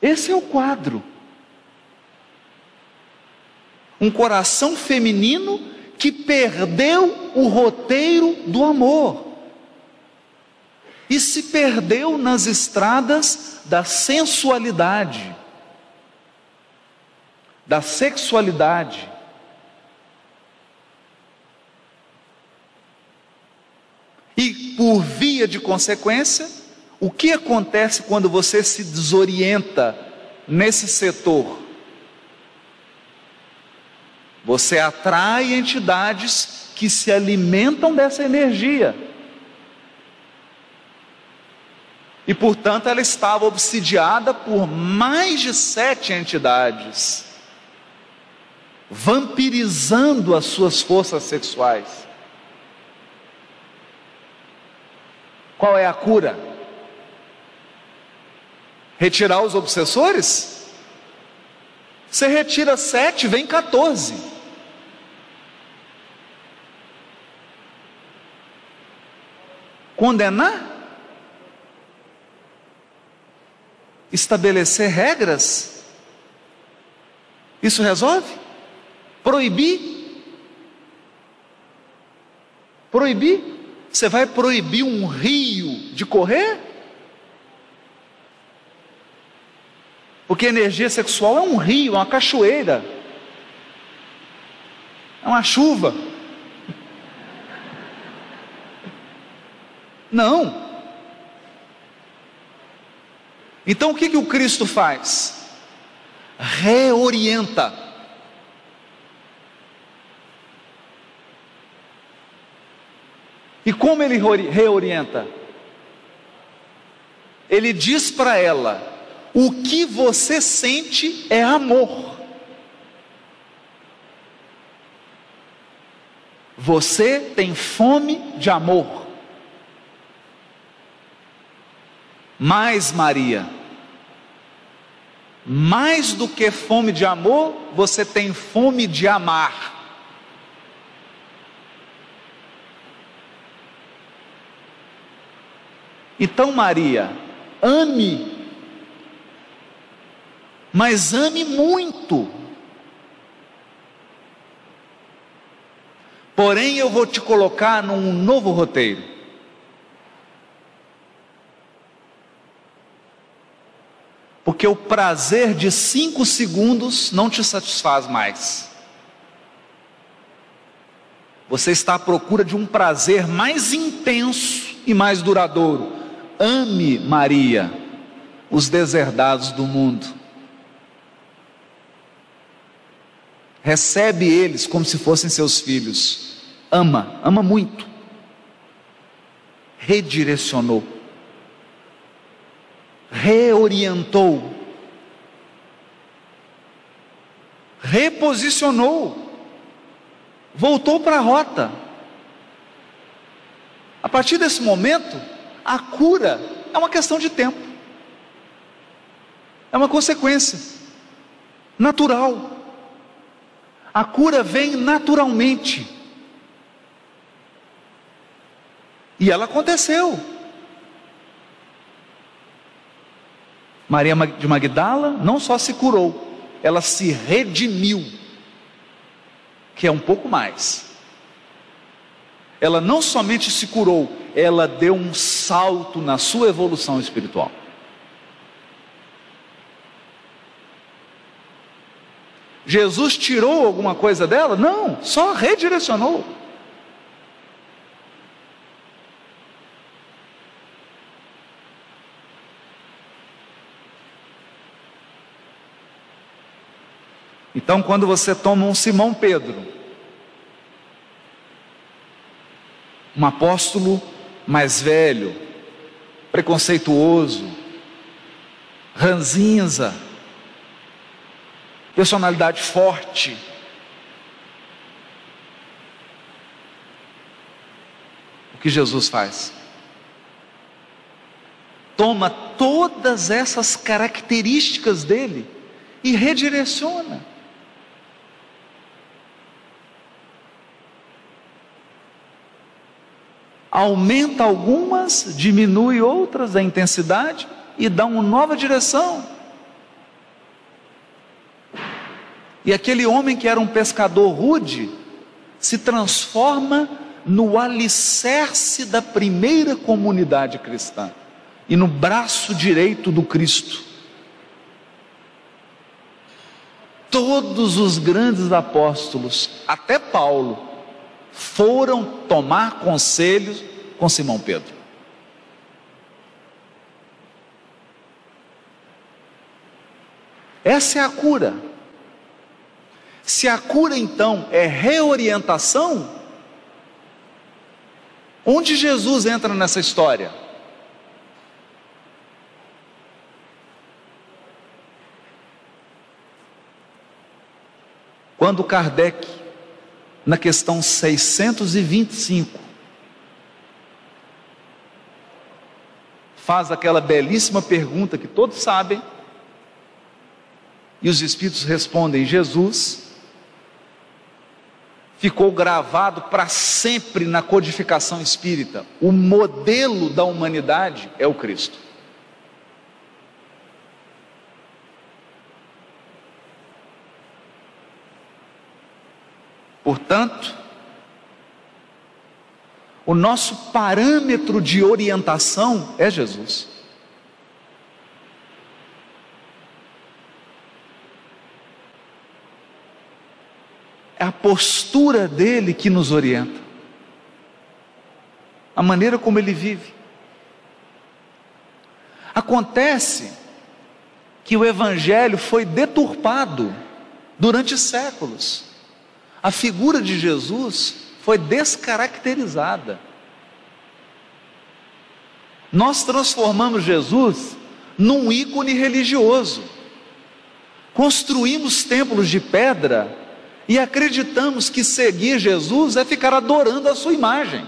Esse é o quadro. Um coração feminino que perdeu o roteiro do amor e se perdeu nas estradas da sensualidade, da sexualidade. E por via de consequência, o que acontece quando você se desorienta nesse setor? Você atrai entidades que se alimentam dessa energia. E, portanto, ela estava obsidiada por mais de sete entidades, vampirizando as suas forças sexuais. Qual é a cura? Retirar os obsessores? Você retira sete, vem 14. Condenar? Estabelecer regras? Isso resolve? Proibir? Proibir? Você vai proibir um rio de correr? Porque energia sexual é um rio, é uma cachoeira, é uma chuva. Não. Então o que, que o Cristo faz? Reorienta. E como ele reorienta? Ele diz para ela: o que você sente é amor. Você tem fome de amor. Mais, Maria, mais do que fome de amor, você tem fome de amar. Então, Maria, ame mas ame muito. Porém, eu vou te colocar num novo roteiro. Porque o prazer de cinco segundos não te satisfaz mais. Você está à procura de um prazer mais intenso e mais duradouro. Ame, Maria, os deserdados do mundo. recebe eles como se fossem seus filhos, ama, ama muito, redirecionou, reorientou, reposicionou, voltou para a rota. A partir desse momento, a cura é uma questão de tempo, é uma consequência natural. A cura vem naturalmente. E ela aconteceu. Maria de Magdala não só se curou, ela se redimiu, que é um pouco mais. Ela não somente se curou, ela deu um salto na sua evolução espiritual. Jesus tirou alguma coisa dela? Não, só redirecionou. Então, quando você toma um Simão Pedro, um apóstolo mais velho, preconceituoso, ranzinza, personalidade forte. O que Jesus faz? Toma todas essas características dele e redireciona. Aumenta algumas, diminui outras a intensidade e dá uma nova direção. E aquele homem que era um pescador rude se transforma no alicerce da primeira comunidade cristã e no braço direito do Cristo. Todos os grandes apóstolos, até Paulo, foram tomar conselhos com Simão Pedro. Essa é a cura. Se a cura então é reorientação, onde Jesus entra nessa história? Quando Kardec, na questão 625, faz aquela belíssima pergunta que todos sabem, e os Espíritos respondem: Jesus ficou gravado para sempre na codificação espírita. O modelo da humanidade é o Cristo. Portanto, o nosso parâmetro de orientação é Jesus. É a postura dele que nos orienta, a maneira como ele vive. Acontece que o Evangelho foi deturpado durante séculos. A figura de Jesus foi descaracterizada. Nós transformamos Jesus num ícone religioso. Construímos templos de pedra e acreditamos que seguir Jesus é ficar adorando a sua imagem.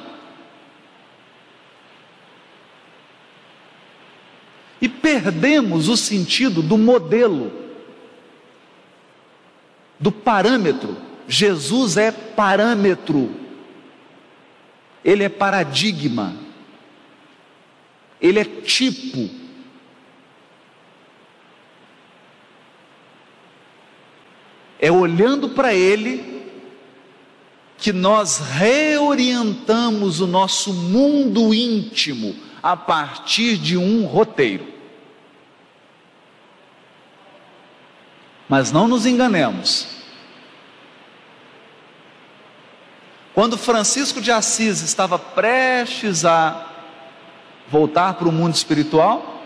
E perdemos o sentido do modelo, do parâmetro. Jesus é parâmetro, ele é paradigma, ele é tipo. É olhando para Ele que nós reorientamos o nosso mundo íntimo a partir de um roteiro. Mas não nos enganemos. Quando Francisco de Assis estava prestes a voltar para o mundo espiritual,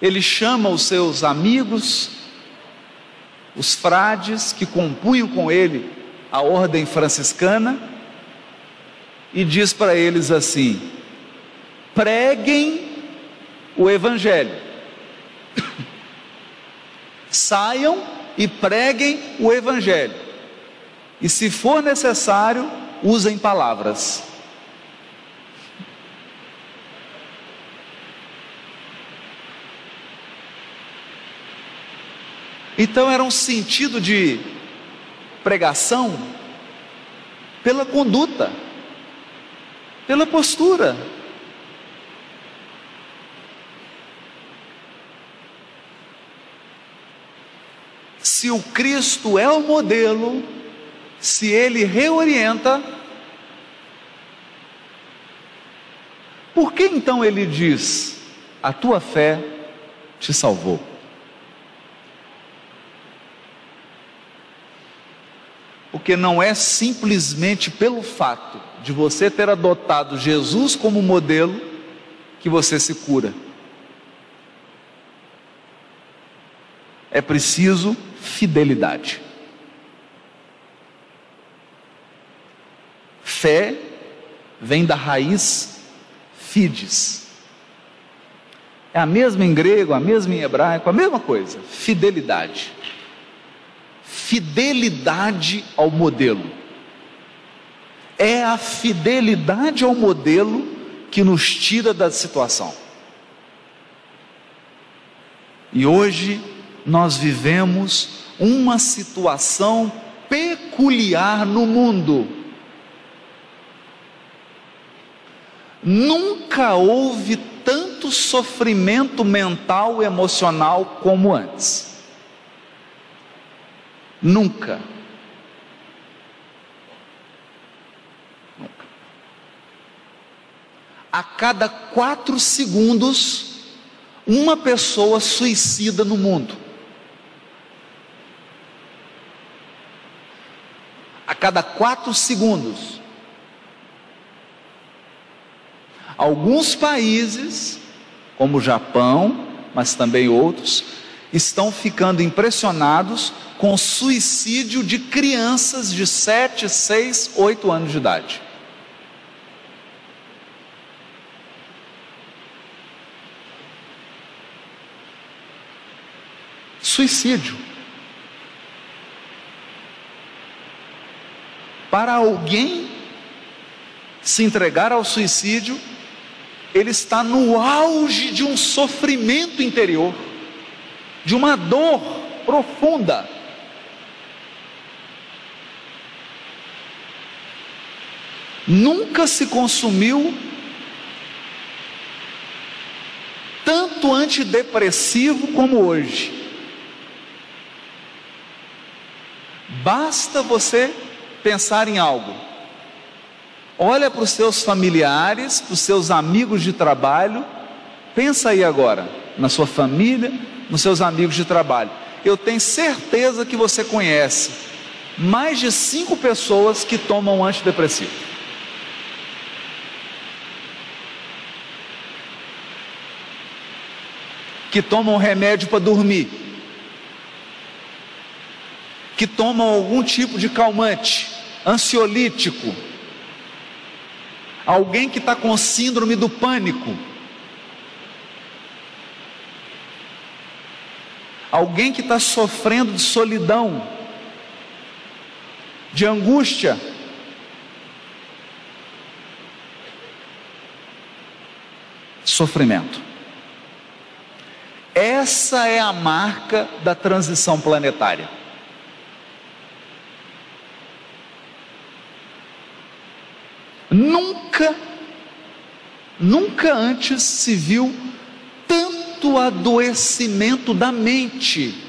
ele chama os seus amigos, os frades que compunham com ele a ordem franciscana e diz para eles assim: preguem o evangelho, saiam e preguem o evangelho, e se for necessário, usem palavras. Então era um sentido de pregação pela conduta, pela postura. Se o Cristo é o modelo, se ele reorienta, por que então ele diz: a tua fé te salvou? porque não é simplesmente pelo fato de você ter adotado Jesus como modelo que você se cura. É preciso fidelidade. Fé vem da raiz fides. É a mesma em grego, a mesma em hebraico, a mesma coisa, fidelidade fidelidade ao modelo. É a fidelidade ao modelo que nos tira da situação. E hoje nós vivemos uma situação peculiar no mundo. Nunca houve tanto sofrimento mental e emocional como antes. Nunca. Nunca. A cada quatro segundos, uma pessoa suicida no mundo. A cada quatro segundos. Alguns países, como o Japão, mas também outros, estão ficando impressionados com o suicídio de crianças de 7, 6, 8 anos de idade. Suicídio. Para alguém se entregar ao suicídio, ele está no auge de um sofrimento interior, de uma dor profunda. Nunca se consumiu tanto antidepressivo como hoje. Basta você pensar em algo. Olha para os seus familiares, para os seus amigos de trabalho. Pensa aí agora, na sua família, nos seus amigos de trabalho. Eu tenho certeza que você conhece mais de cinco pessoas que tomam antidepressivo. Que tomam remédio para dormir que tomam algum tipo de calmante, ansiolítico, alguém que está com síndrome do pânico, alguém que está sofrendo de solidão, de angústia, sofrimento. Essa é a marca da transição planetária. Nunca, nunca antes se viu tanto adoecimento da mente.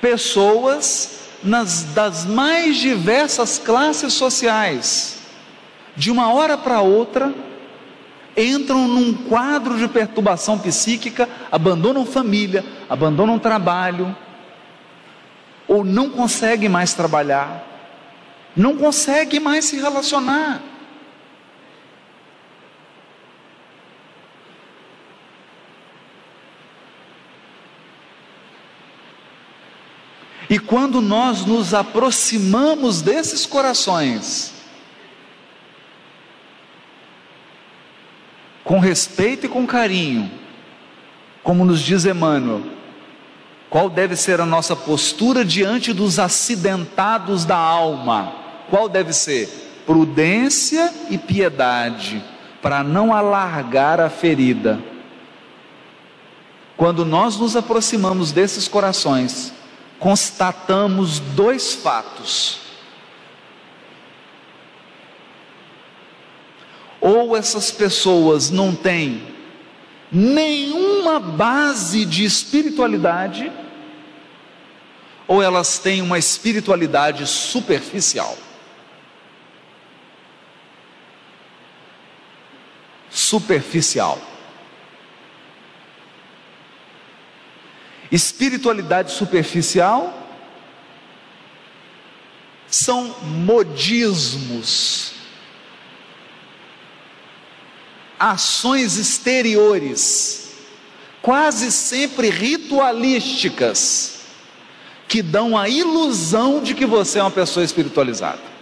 Pessoas nas, das mais diversas classes sociais, de uma hora para outra, entram num quadro de perturbação psíquica, abandonam família, abandonam trabalho, ou não conseguem mais trabalhar, não consegue mais se relacionar. E quando nós nos aproximamos desses corações, com respeito e com carinho, como nos diz Emmanuel, qual deve ser a nossa postura diante dos acidentados da alma? Qual deve ser? Prudência e piedade, para não alargar a ferida. Quando nós nos aproximamos desses corações, constatamos dois fatos. Ou essas pessoas não têm nenhuma base de espiritualidade, ou elas têm uma espiritualidade superficial. Superficial. Espiritualidade superficial são modismos, ações exteriores, quase sempre ritualísticas, que dão a ilusão de que você é uma pessoa espiritualizada.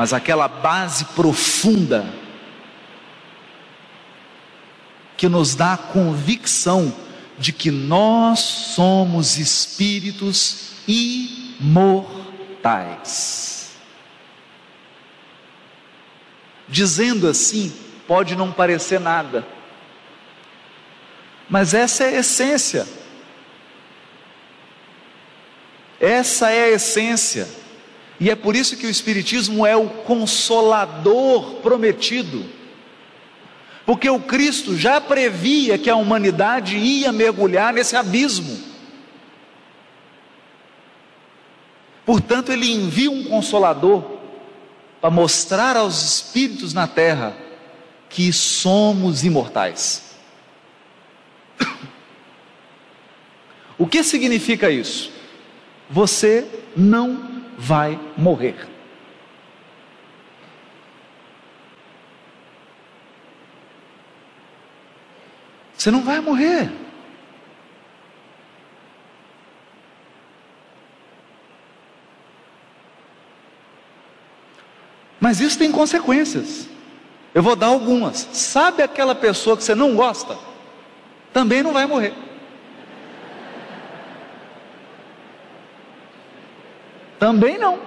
Mas aquela base profunda que nos dá a convicção de que nós somos espíritos imortais. Dizendo assim, pode não parecer nada, mas essa é a essência. Essa é a essência. E é por isso que o Espiritismo é o consolador prometido. Porque o Cristo já previa que a humanidade ia mergulhar nesse abismo. Portanto, ele envia um consolador para mostrar aos espíritos na terra que somos imortais. O que significa isso? Você não vai morrer. Você não vai morrer. Mas isso tem consequências. Eu vou dar algumas. Sabe aquela pessoa que você não gosta? Também não vai morrer. Também não.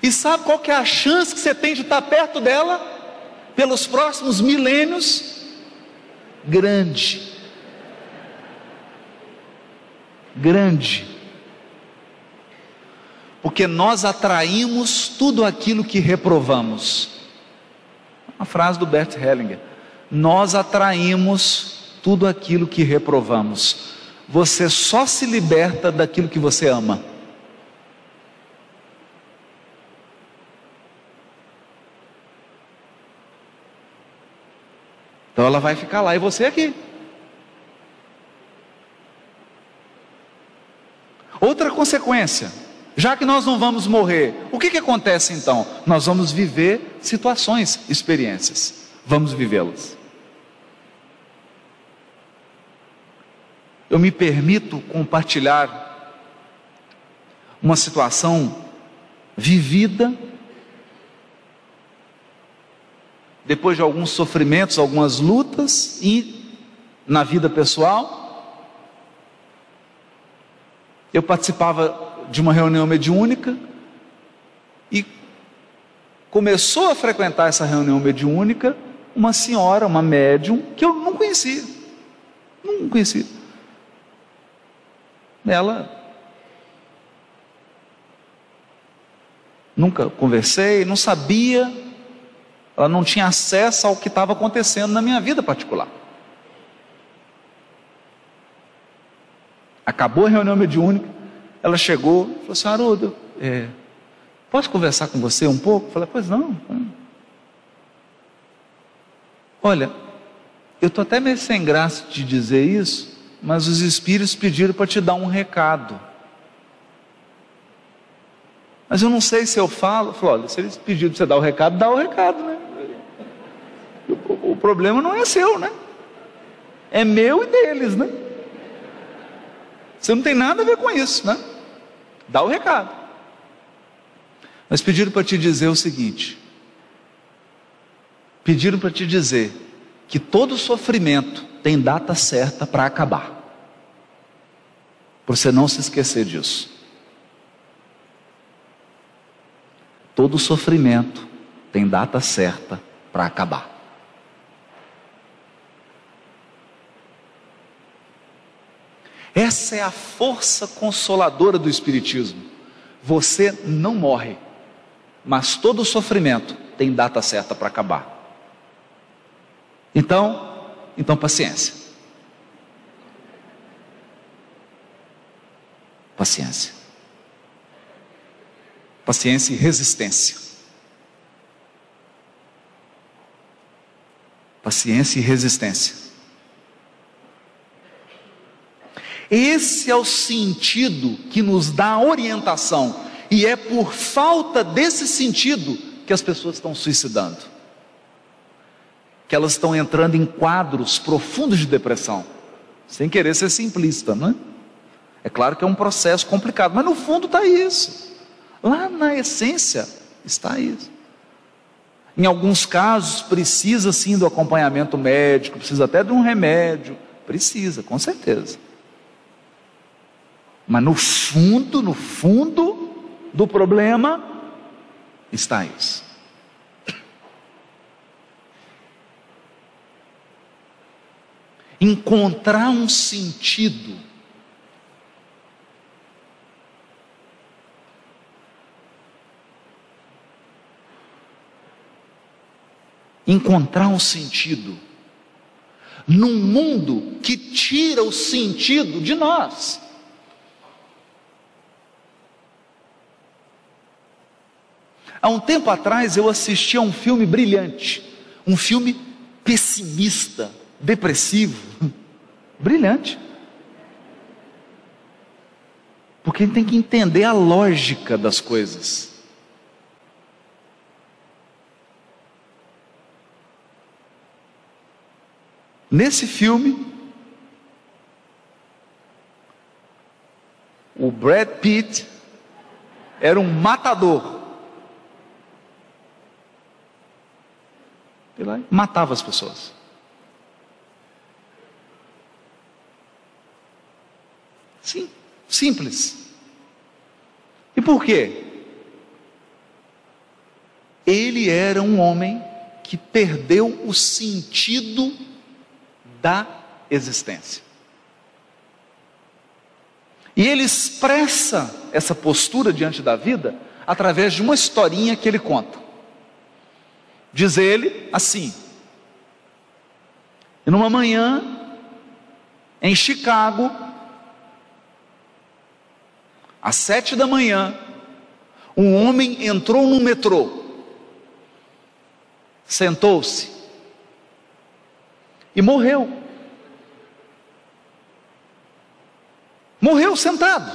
E sabe qual que é a chance que você tem de estar perto dela pelos próximos milênios? Grande. Grande. Porque nós atraímos tudo aquilo que reprovamos. Uma frase do Bert Hellinger. Nós atraímos tudo aquilo que reprovamos você só se liberta daquilo que você ama. Então ela vai ficar lá e você aqui. Outra consequência, já que nós não vamos morrer, o que, que acontece então? Nós vamos viver situações, experiências, vamos vivê-las. Eu me permito compartilhar uma situação vivida, depois de alguns sofrimentos, algumas lutas e na vida pessoal. Eu participava de uma reunião mediúnica e começou a frequentar essa reunião mediúnica uma senhora, uma médium, que eu não conhecia. Não conhecia. Ela. Nunca conversei, não sabia, ela não tinha acesso ao que estava acontecendo na minha vida particular. Acabou a reunião mediúnica, ela chegou e falou assim: Haroldo, é, posso conversar com você um pouco? Eu falei: Pois não. Olha, eu estou até meio sem graça de dizer isso, mas os espíritos pediram para te dar um recado. Mas eu não sei se eu falo. Falou, olha, se eles pediram para você dar o recado, dá o recado, né? O, o problema não é seu, né? É meu e deles, né? Você não tem nada a ver com isso, né? Dá o recado. Mas pediram para te dizer o seguinte: pediram para te dizer que todo sofrimento tem data certa para acabar. Para você não se esquecer disso. Todo sofrimento tem data certa para acabar. Essa é a força consoladora do Espiritismo. Você não morre, mas todo sofrimento tem data certa para acabar. Então, então, paciência. Paciência. Paciência e resistência. Paciência e resistência. Esse é o sentido que nos dá orientação, e é por falta desse sentido que as pessoas estão suicidando que elas estão entrando em quadros profundos de depressão, sem querer ser simplista, não é? É claro que é um processo complicado, mas no fundo está isso. Lá na essência está isso. Em alguns casos, precisa sim do acompanhamento médico, precisa até de um remédio. Precisa, com certeza. Mas no fundo, no fundo do problema, está isso. Encontrar um sentido encontrar um sentido num mundo que tira o sentido de nós. Há um tempo atrás eu assisti a um filme brilhante, um filme pessimista, depressivo, brilhante. Porque gente tem que entender a lógica das coisas. Nesse filme, o Brad Pitt era um matador. Ele matava as pessoas. Sim, simples. E por quê? Ele era um homem que perdeu o sentido da existência. E ele expressa essa postura diante da vida através de uma historinha que ele conta. Diz ele assim: numa manhã, em Chicago, às sete da manhã, um homem entrou no metrô, sentou-se e morreu. Morreu sentado.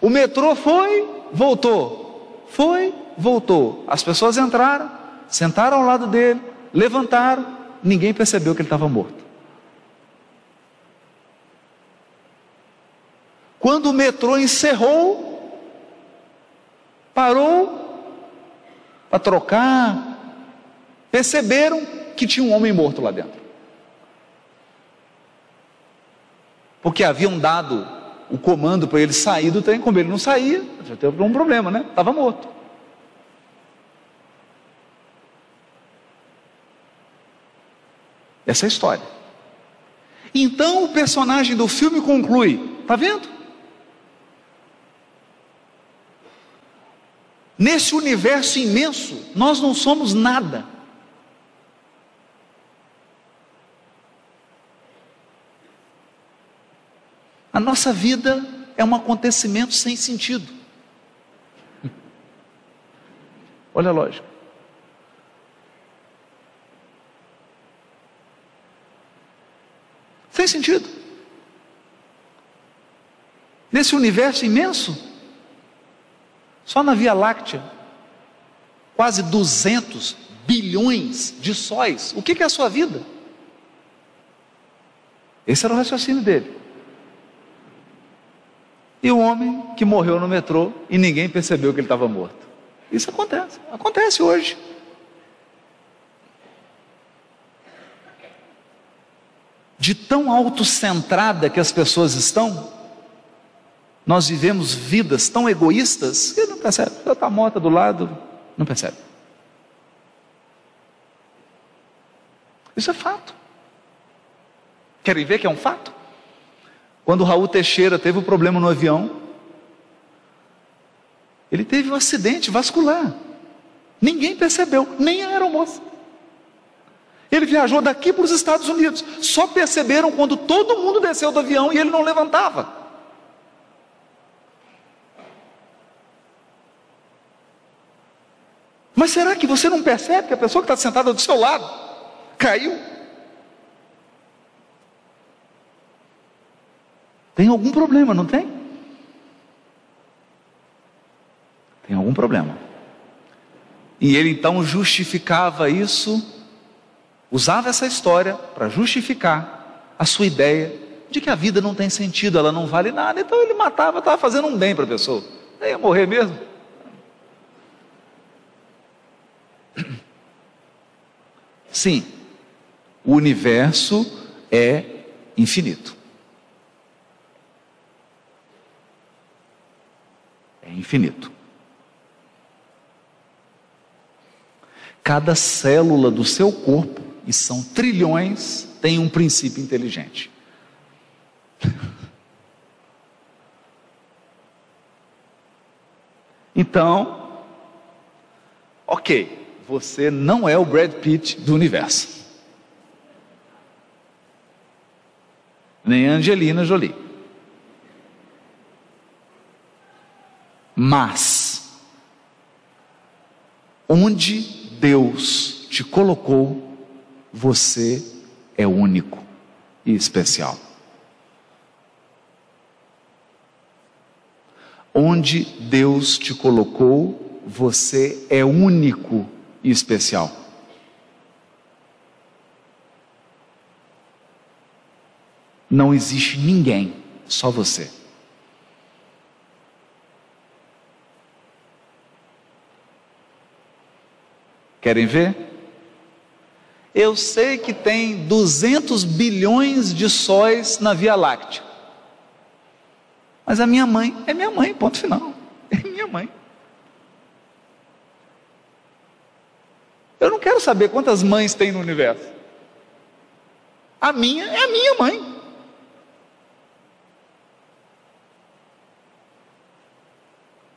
O metrô foi, voltou. Foi, voltou. As pessoas entraram, sentaram ao lado dele, levantaram, ninguém percebeu que ele estava morto. Quando o metrô encerrou, parou para trocar, perceberam que tinha um homem morto lá dentro. Porque haviam dado o comando para ele sair do trem, como ele não saía, já teve um problema, né? Estava morto. Essa é a história. Então o personagem do filme conclui: está vendo? Nesse universo imenso, nós não somos nada. A nossa vida é um acontecimento sem sentido. Olha a lógica. Sem sentido. Nesse universo imenso, só na Via Láctea, quase 200 bilhões de sóis. O que é a sua vida? Esse era o raciocínio dele. E o homem que morreu no metrô e ninguém percebeu que ele estava morto. Isso acontece, acontece hoje. De tão autocentrada que as pessoas estão, nós vivemos vidas tão egoístas que não percebe. Já está morta do lado, não percebe. Isso é fato. Querem ver que é um fato? Quando Raul Teixeira teve um problema no avião, ele teve um acidente vascular. Ninguém percebeu, nem a aeromoça. Ele viajou daqui para os Estados Unidos. Só perceberam quando todo mundo desceu do avião e ele não levantava. Mas será que você não percebe que a pessoa que está sentada do seu lado caiu? Tem algum problema, não tem? Tem algum problema. E ele então justificava isso, usava essa história para justificar a sua ideia de que a vida não tem sentido, ela não vale nada. Então ele matava, estava fazendo um bem para a pessoa. Nem ia morrer mesmo. Sim, o universo é infinito. É infinito. Cada célula do seu corpo, e são trilhões, tem um princípio inteligente. Então, ok, você não é o Brad Pitt do universo. Nem Angelina Jolie. Mas, onde Deus te colocou, você é único e especial. Onde Deus te colocou, você é único e especial. Não existe ninguém, só você. Querem ver? Eu sei que tem 200 bilhões de sóis na Via Láctea. Mas a minha mãe é minha mãe, ponto final. É minha mãe. Eu não quero saber quantas mães tem no universo. A minha é a minha mãe.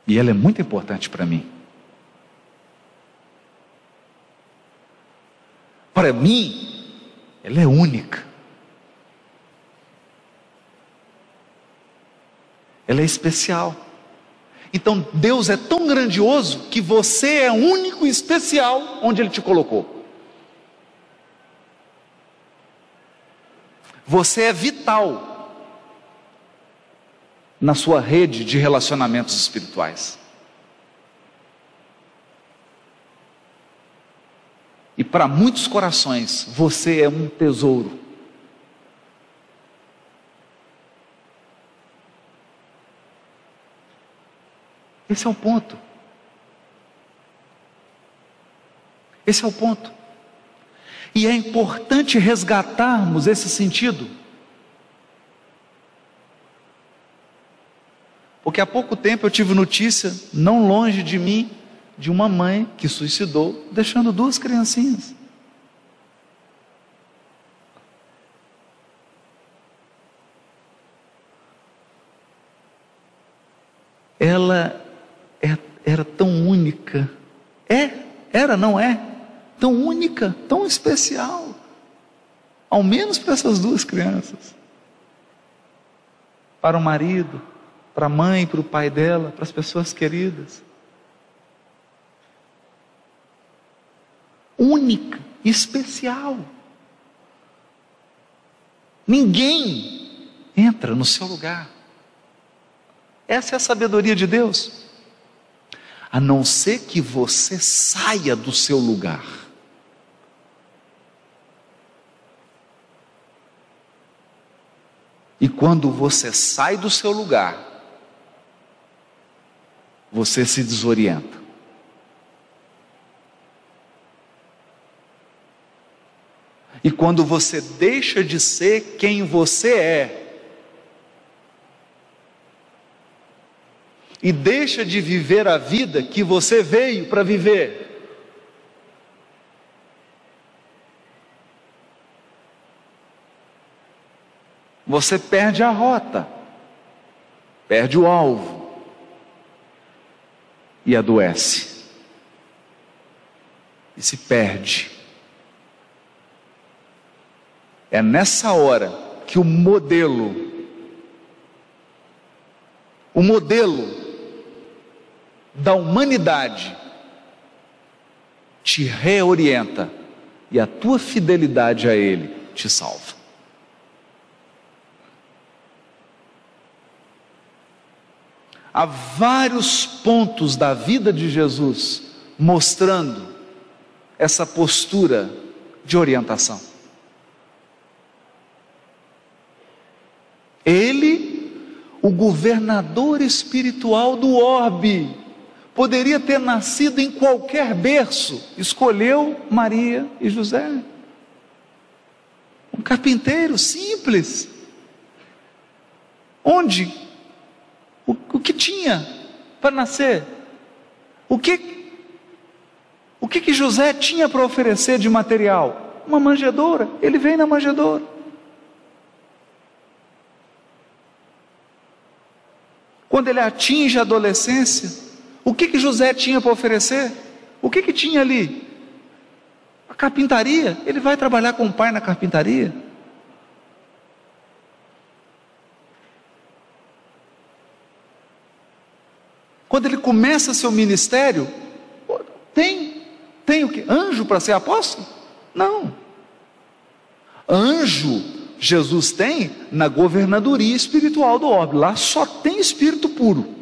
E ela é muito importante para mim. Para mim, ela é única. Ela é especial. Então Deus é tão grandioso que você é único e especial onde Ele te colocou. Você é vital na sua rede de relacionamentos espirituais. E para muitos corações, você é um tesouro. Esse é o ponto. Esse é o ponto. E é importante resgatarmos esse sentido. Porque há pouco tempo eu tive notícia, não longe de mim, de uma mãe que suicidou, deixando duas criancinhas. Ela única. É, era, não é? Tão única, tão especial. Ao menos para essas duas crianças. Para o marido, para a mãe, para o pai dela, para as pessoas queridas. Única, especial. Ninguém entra no seu lugar. Essa é a sabedoria de Deus a não ser que você saia do seu lugar. E quando você sai do seu lugar, você se desorienta. E quando você deixa de ser quem você é, e deixa de viver a vida que você veio para viver. Você perde a rota, perde o alvo e adoece. E se perde. É nessa hora que o modelo, o modelo da humanidade te reorienta e a tua fidelidade a Ele te salva. Há vários pontos da vida de Jesus mostrando essa postura de orientação. Ele, o governador espiritual do orbe, poderia ter nascido em qualquer berço, escolheu Maria e José. Um carpinteiro simples. Onde? O, o que tinha para nascer? O que, o que, que José tinha para oferecer de material? Uma manjedoura. Ele vem na manjedoura. Quando ele atinge a adolescência, o que, que José tinha para oferecer? O que, que tinha ali? A carpintaria. Ele vai trabalhar com o pai na carpintaria. Quando ele começa seu ministério, tem, tem o que? Anjo para ser apóstolo? Não. Anjo Jesus tem na governadoria espiritual do orbe. Lá só tem espírito puro.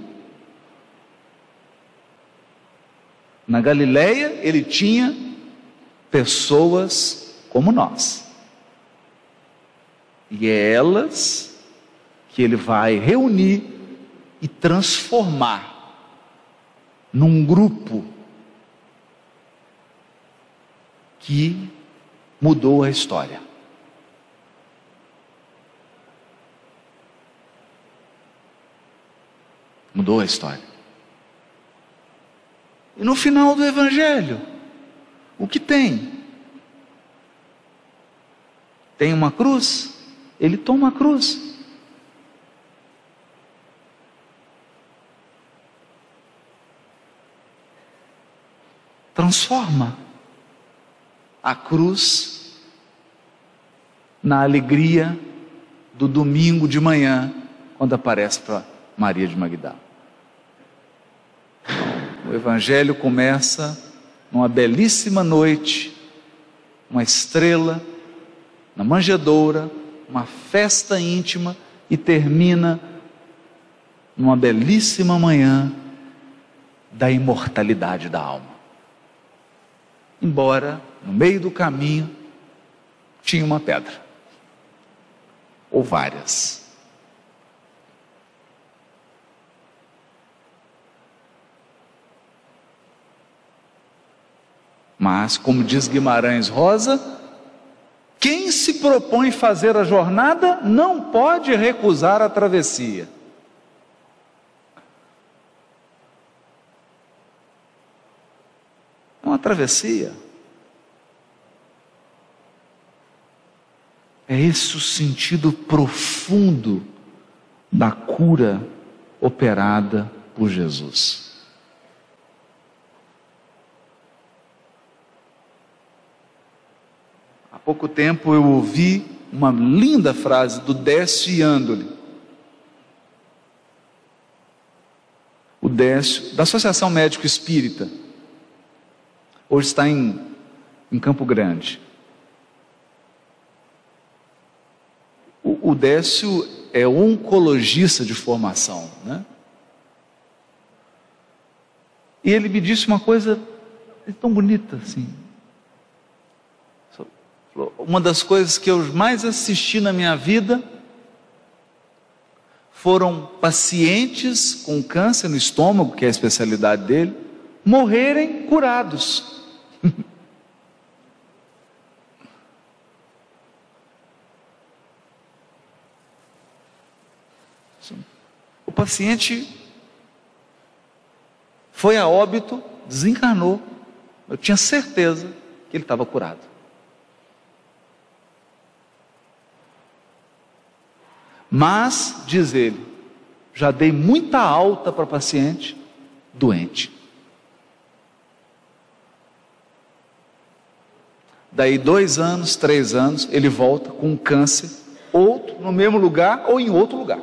Na Galileia, ele tinha pessoas como nós. E é elas que ele vai reunir e transformar num grupo que mudou a história. Mudou a história. E no final do Evangelho, o que tem? Tem uma cruz, ele toma a cruz. Transforma a cruz na alegria do domingo de manhã, quando aparece para Maria de Magdala. O Evangelho começa numa belíssima noite, uma estrela, na manjedoura, uma festa íntima e termina numa belíssima manhã da imortalidade da alma. Embora no meio do caminho tinha uma pedra, ou várias. Mas, como diz Guimarães Rosa, quem se propõe fazer a jornada não pode recusar a travessia. É uma travessia. É esse o sentido profundo da cura operada por Jesus. Pouco tempo eu ouvi uma linda frase do Décio Iandoli. O Décio, da Associação Médico Espírita, hoje está em, em Campo Grande. O, o Décio é oncologista de formação, né? E ele me disse uma coisa tão bonita assim uma das coisas que eu mais assisti na minha vida foram pacientes com câncer no estômago, que é a especialidade dele, morrerem curados. o paciente foi a óbito, desencarnou. Eu tinha certeza que ele estava curado. Mas, diz ele, já dei muita alta para paciente doente. Daí dois anos, três anos, ele volta com um câncer, outro no mesmo lugar ou em outro lugar.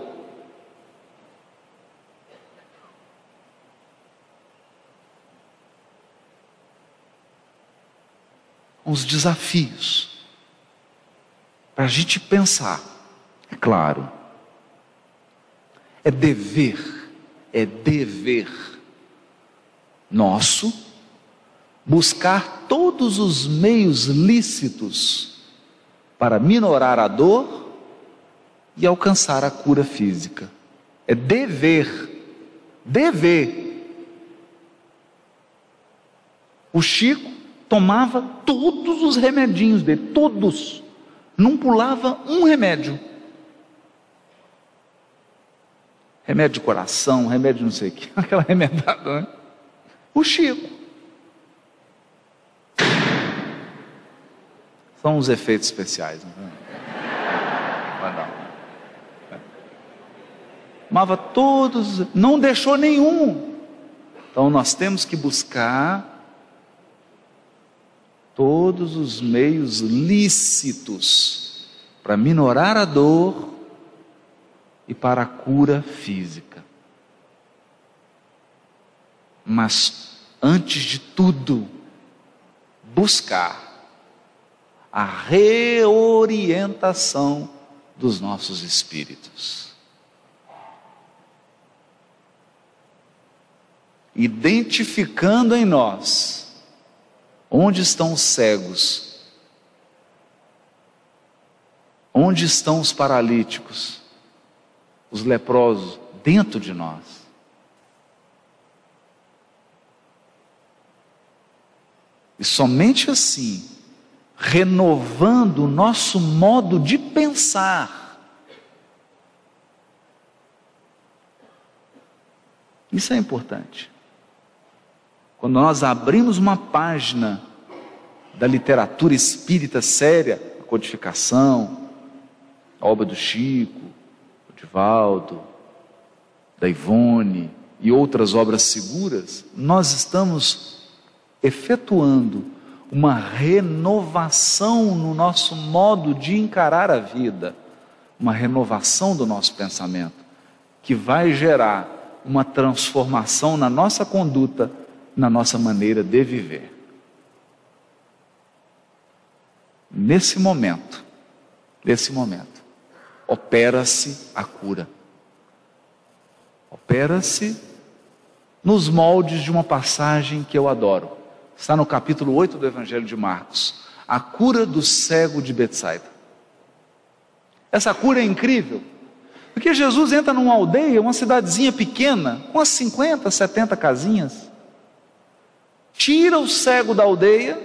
Uns desafios para a gente pensar, é claro é dever, é dever nosso buscar todos os meios lícitos para minorar a dor e alcançar a cura física. É dever, dever O Chico tomava todos os remedinhos dele, todos. Não pulava um remédio. Remédio de coração, remédio não sei o que, aquela remedada, né? O Chico. São os efeitos especiais. Vai dar. Amava todos, não deixou nenhum. Então nós temos que buscar todos os meios lícitos para minorar a dor e para a cura física. Mas, antes de tudo, buscar a reorientação dos nossos espíritos. Identificando em nós onde estão os cegos, onde estão os paralíticos, os leprosos, dentro de nós. E somente assim renovando o nosso modo de pensar. Isso é importante. Quando nós abrimos uma página da literatura espírita séria, a codificação, a obra do Chico, Divaldo, da Ivone e outras obras seguras, nós estamos efetuando uma renovação no nosso modo de encarar a vida, uma renovação do nosso pensamento, que vai gerar uma transformação na nossa conduta, na nossa maneira de viver. Nesse momento, nesse momento, opera-se a cura. Opera-se nos moldes de uma passagem que eu adoro. Está no capítulo 8 do Evangelho de Marcos. A cura do cego de Betsaida. Essa cura é incrível. Porque Jesus entra numa aldeia, uma cidadezinha pequena, com as 50, 70 casinhas. Tira o cego da aldeia,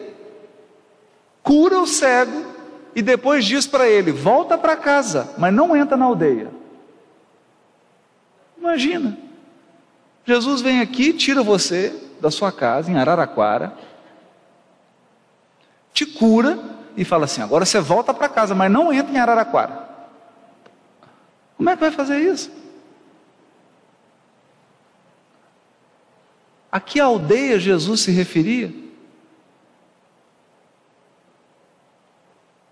cura o cego e depois diz para ele: volta para casa, mas não entra na aldeia. Imagina. Jesus vem aqui, tira você da sua casa em Araraquara, te cura e fala assim: agora você volta para casa, mas não entra em Araraquara. Como é que vai fazer isso? A que aldeia Jesus se referia?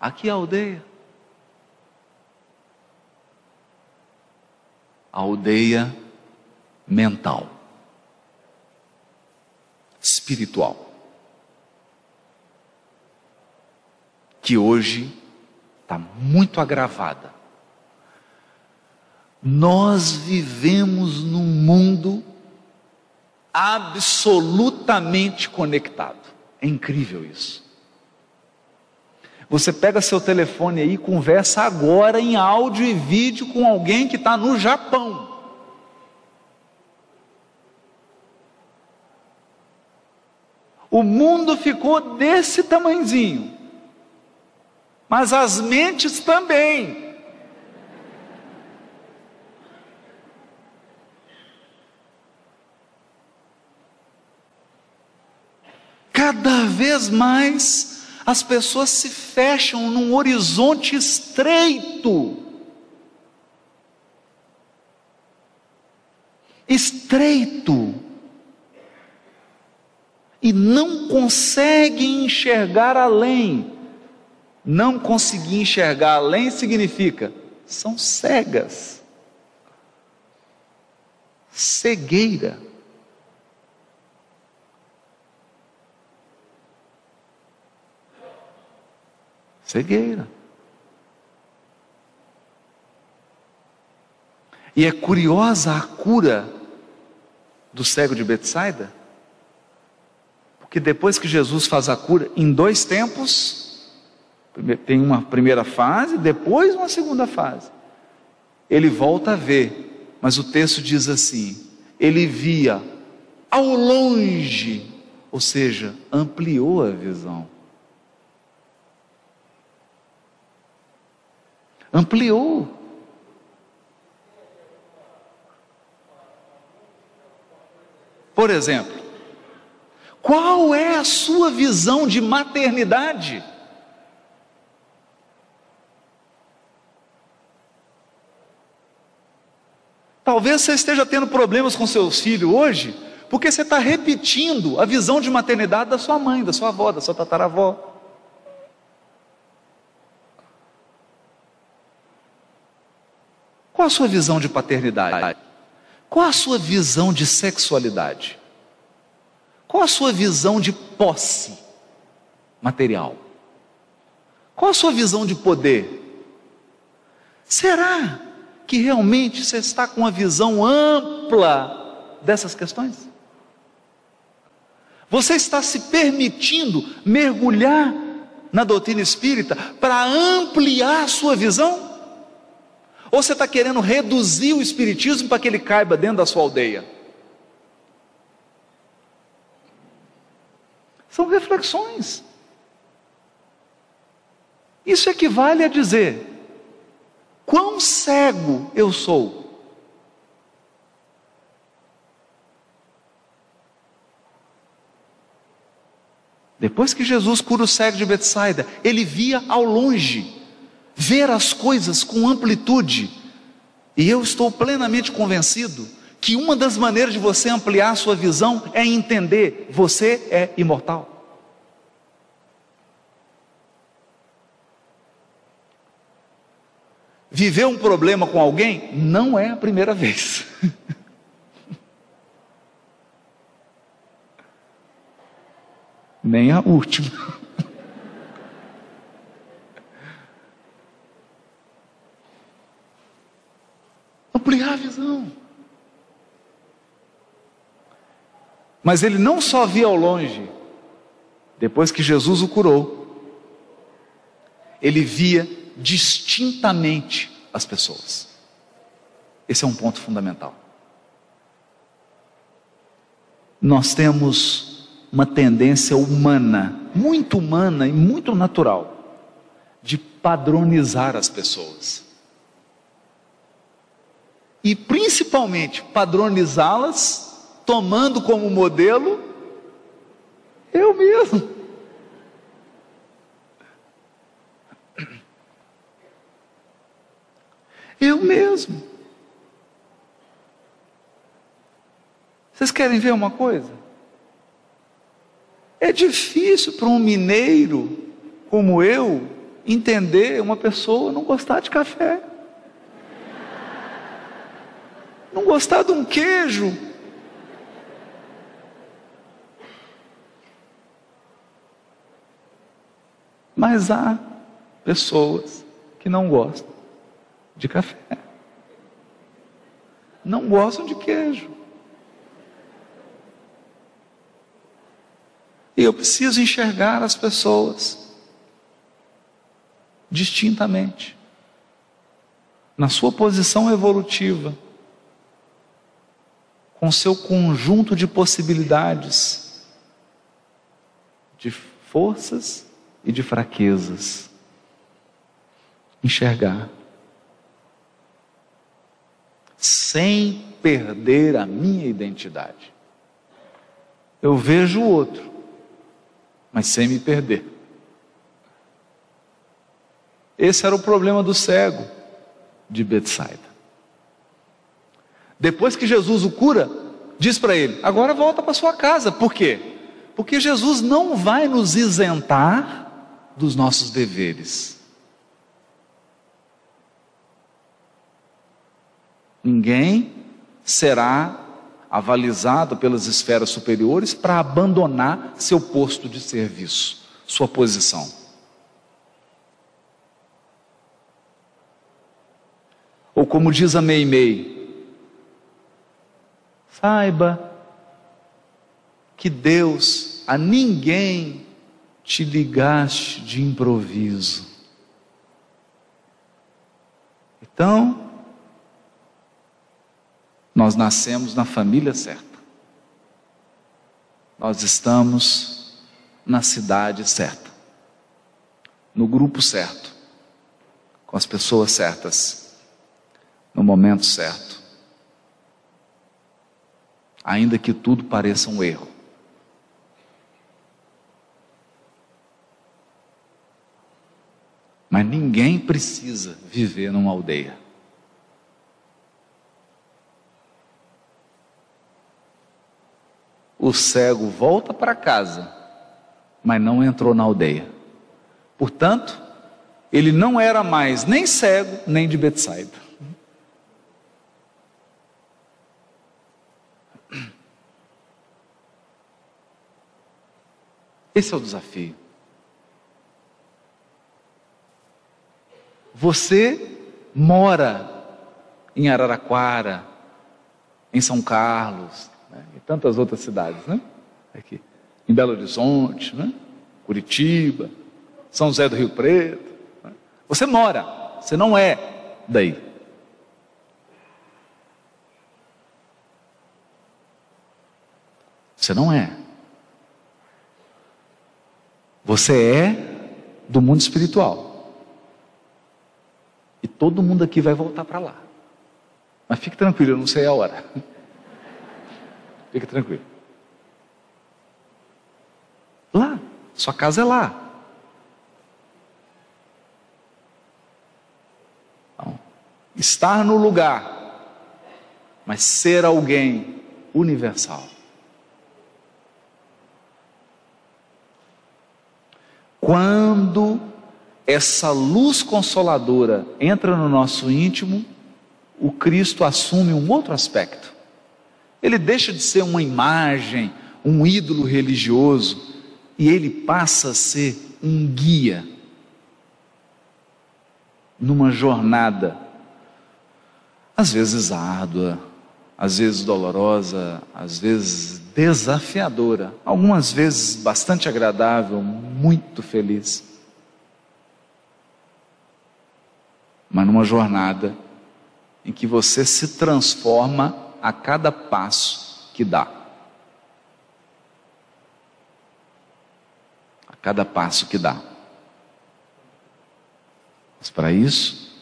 A que aldeia? A aldeia mental, espiritual. que hoje está muito agravada. Nós vivemos num mundo absolutamente conectado. É incrível isso. Você pega seu telefone aí e conversa agora em áudio e vídeo com alguém que está no Japão. O mundo ficou desse tamanzinho mas as mentes também. Cada vez mais as pessoas se fecham num horizonte estreito. Estreito. E não conseguem enxergar além. Não conseguir enxergar além significa são cegas. Cegueira. Cegueira. E é curiosa a cura do cego de Betsaida, porque depois que Jesus faz a cura, em dois tempos, tem uma primeira fase, depois uma segunda fase. Ele volta a ver, mas o texto diz assim: ele via ao longe Ou seja, ampliou a visão. Ampliou. Por exemplo, qual é a sua visão de maternidade? Talvez você esteja tendo problemas com seus filhos hoje, porque você está repetindo a visão de maternidade da sua mãe, da sua avó, da sua tataravó. Qual a sua visão de paternidade? Qual a sua visão de sexualidade? Qual a sua visão de posse material? Qual a sua visão de poder? Será que realmente você está com uma visão ampla dessas questões? Você está se permitindo mergulhar na doutrina espírita para ampliar a sua visão? Ou você está querendo reduzir o espiritismo para que ele caiba dentro da sua aldeia? São reflexões. Isso equivale a dizer: quão cego eu sou. Depois que Jesus cura o cego de Betsaida, ele via ao longe, ver as coisas com amplitude. E eu estou plenamente convencido que uma das maneiras de você ampliar a sua visão é entender: você é imortal. Viver um problema com alguém não é a primeira vez. Nem a última. Ampliar a visão. Mas ele não só via ao longe, depois que Jesus o curou, ele via distintamente as pessoas. Esse é um ponto fundamental. Nós temos uma tendência humana, muito humana e muito natural, de padronizar as pessoas. E principalmente padronizá-las tomando como modelo eu mesmo. Eu mesmo. Vocês querem ver uma coisa? É difícil para um mineiro como eu entender uma pessoa não gostar de café, não gostar de um queijo. Mas há pessoas que não gostam de café. Não gostam de queijo. E eu preciso enxergar as pessoas distintamente, na sua posição evolutiva, com seu conjunto de possibilidades, de forças e de fraquezas. Enxergar sem perder a minha identidade. Eu vejo o outro, mas sem me perder. Esse era o problema do cego de Betsaida. Depois que Jesus o cura, diz para ele: agora volta para sua casa. Por quê? Porque Jesus não vai nos isentar dos nossos deveres. Ninguém será avalizado pelas esferas superiores para abandonar seu posto de serviço, sua posição. Ou como diz a Meimei, saiba que Deus a ninguém te ligaste de improviso. Então, nós nascemos na família certa. nós estamos na cidade certa, no grupo certo, com as pessoas certas, no momento certo. Ainda que tudo pareça um erro. Mas ninguém precisa viver numa aldeia. O cego volta para casa, mas não entrou na aldeia. Portanto, ele não era mais nem cego, nem de Betsaida. Esse é o desafio. Você mora em Araraquara, em São Carlos, né? tantas outras cidades, né? Aqui. Em Belo Horizonte, né? Curitiba, São José do Rio Preto. Né? Você mora, você não é daí. Você não é. Você é do mundo espiritual. E todo mundo aqui vai voltar para lá. Mas fique tranquilo, eu não sei a hora. Fique tranquilo. Lá, sua casa é lá. Então, estar no lugar, mas ser alguém universal. Quando essa luz consoladora entra no nosso íntimo, o Cristo assume um outro aspecto. Ele deixa de ser uma imagem, um ídolo religioso, e ele passa a ser um guia numa jornada, às vezes árdua, às vezes dolorosa, às vezes desafiadora, algumas vezes bastante agradável, muito feliz. mas numa jornada em que você se transforma a cada passo que dá. A cada passo que dá. Mas para isso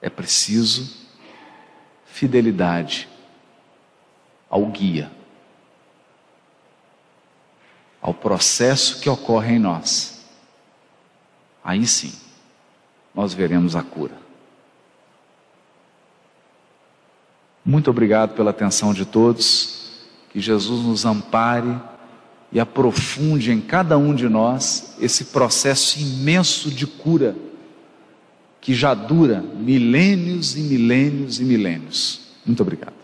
é preciso fidelidade ao guia, ao processo que ocorre em nós. Aí sim nós veremos a cura. Muito obrigado pela atenção de todos. Que Jesus nos ampare e aprofunde em cada um de nós esse processo imenso de cura que já dura milênios e milênios e milênios. Muito obrigado.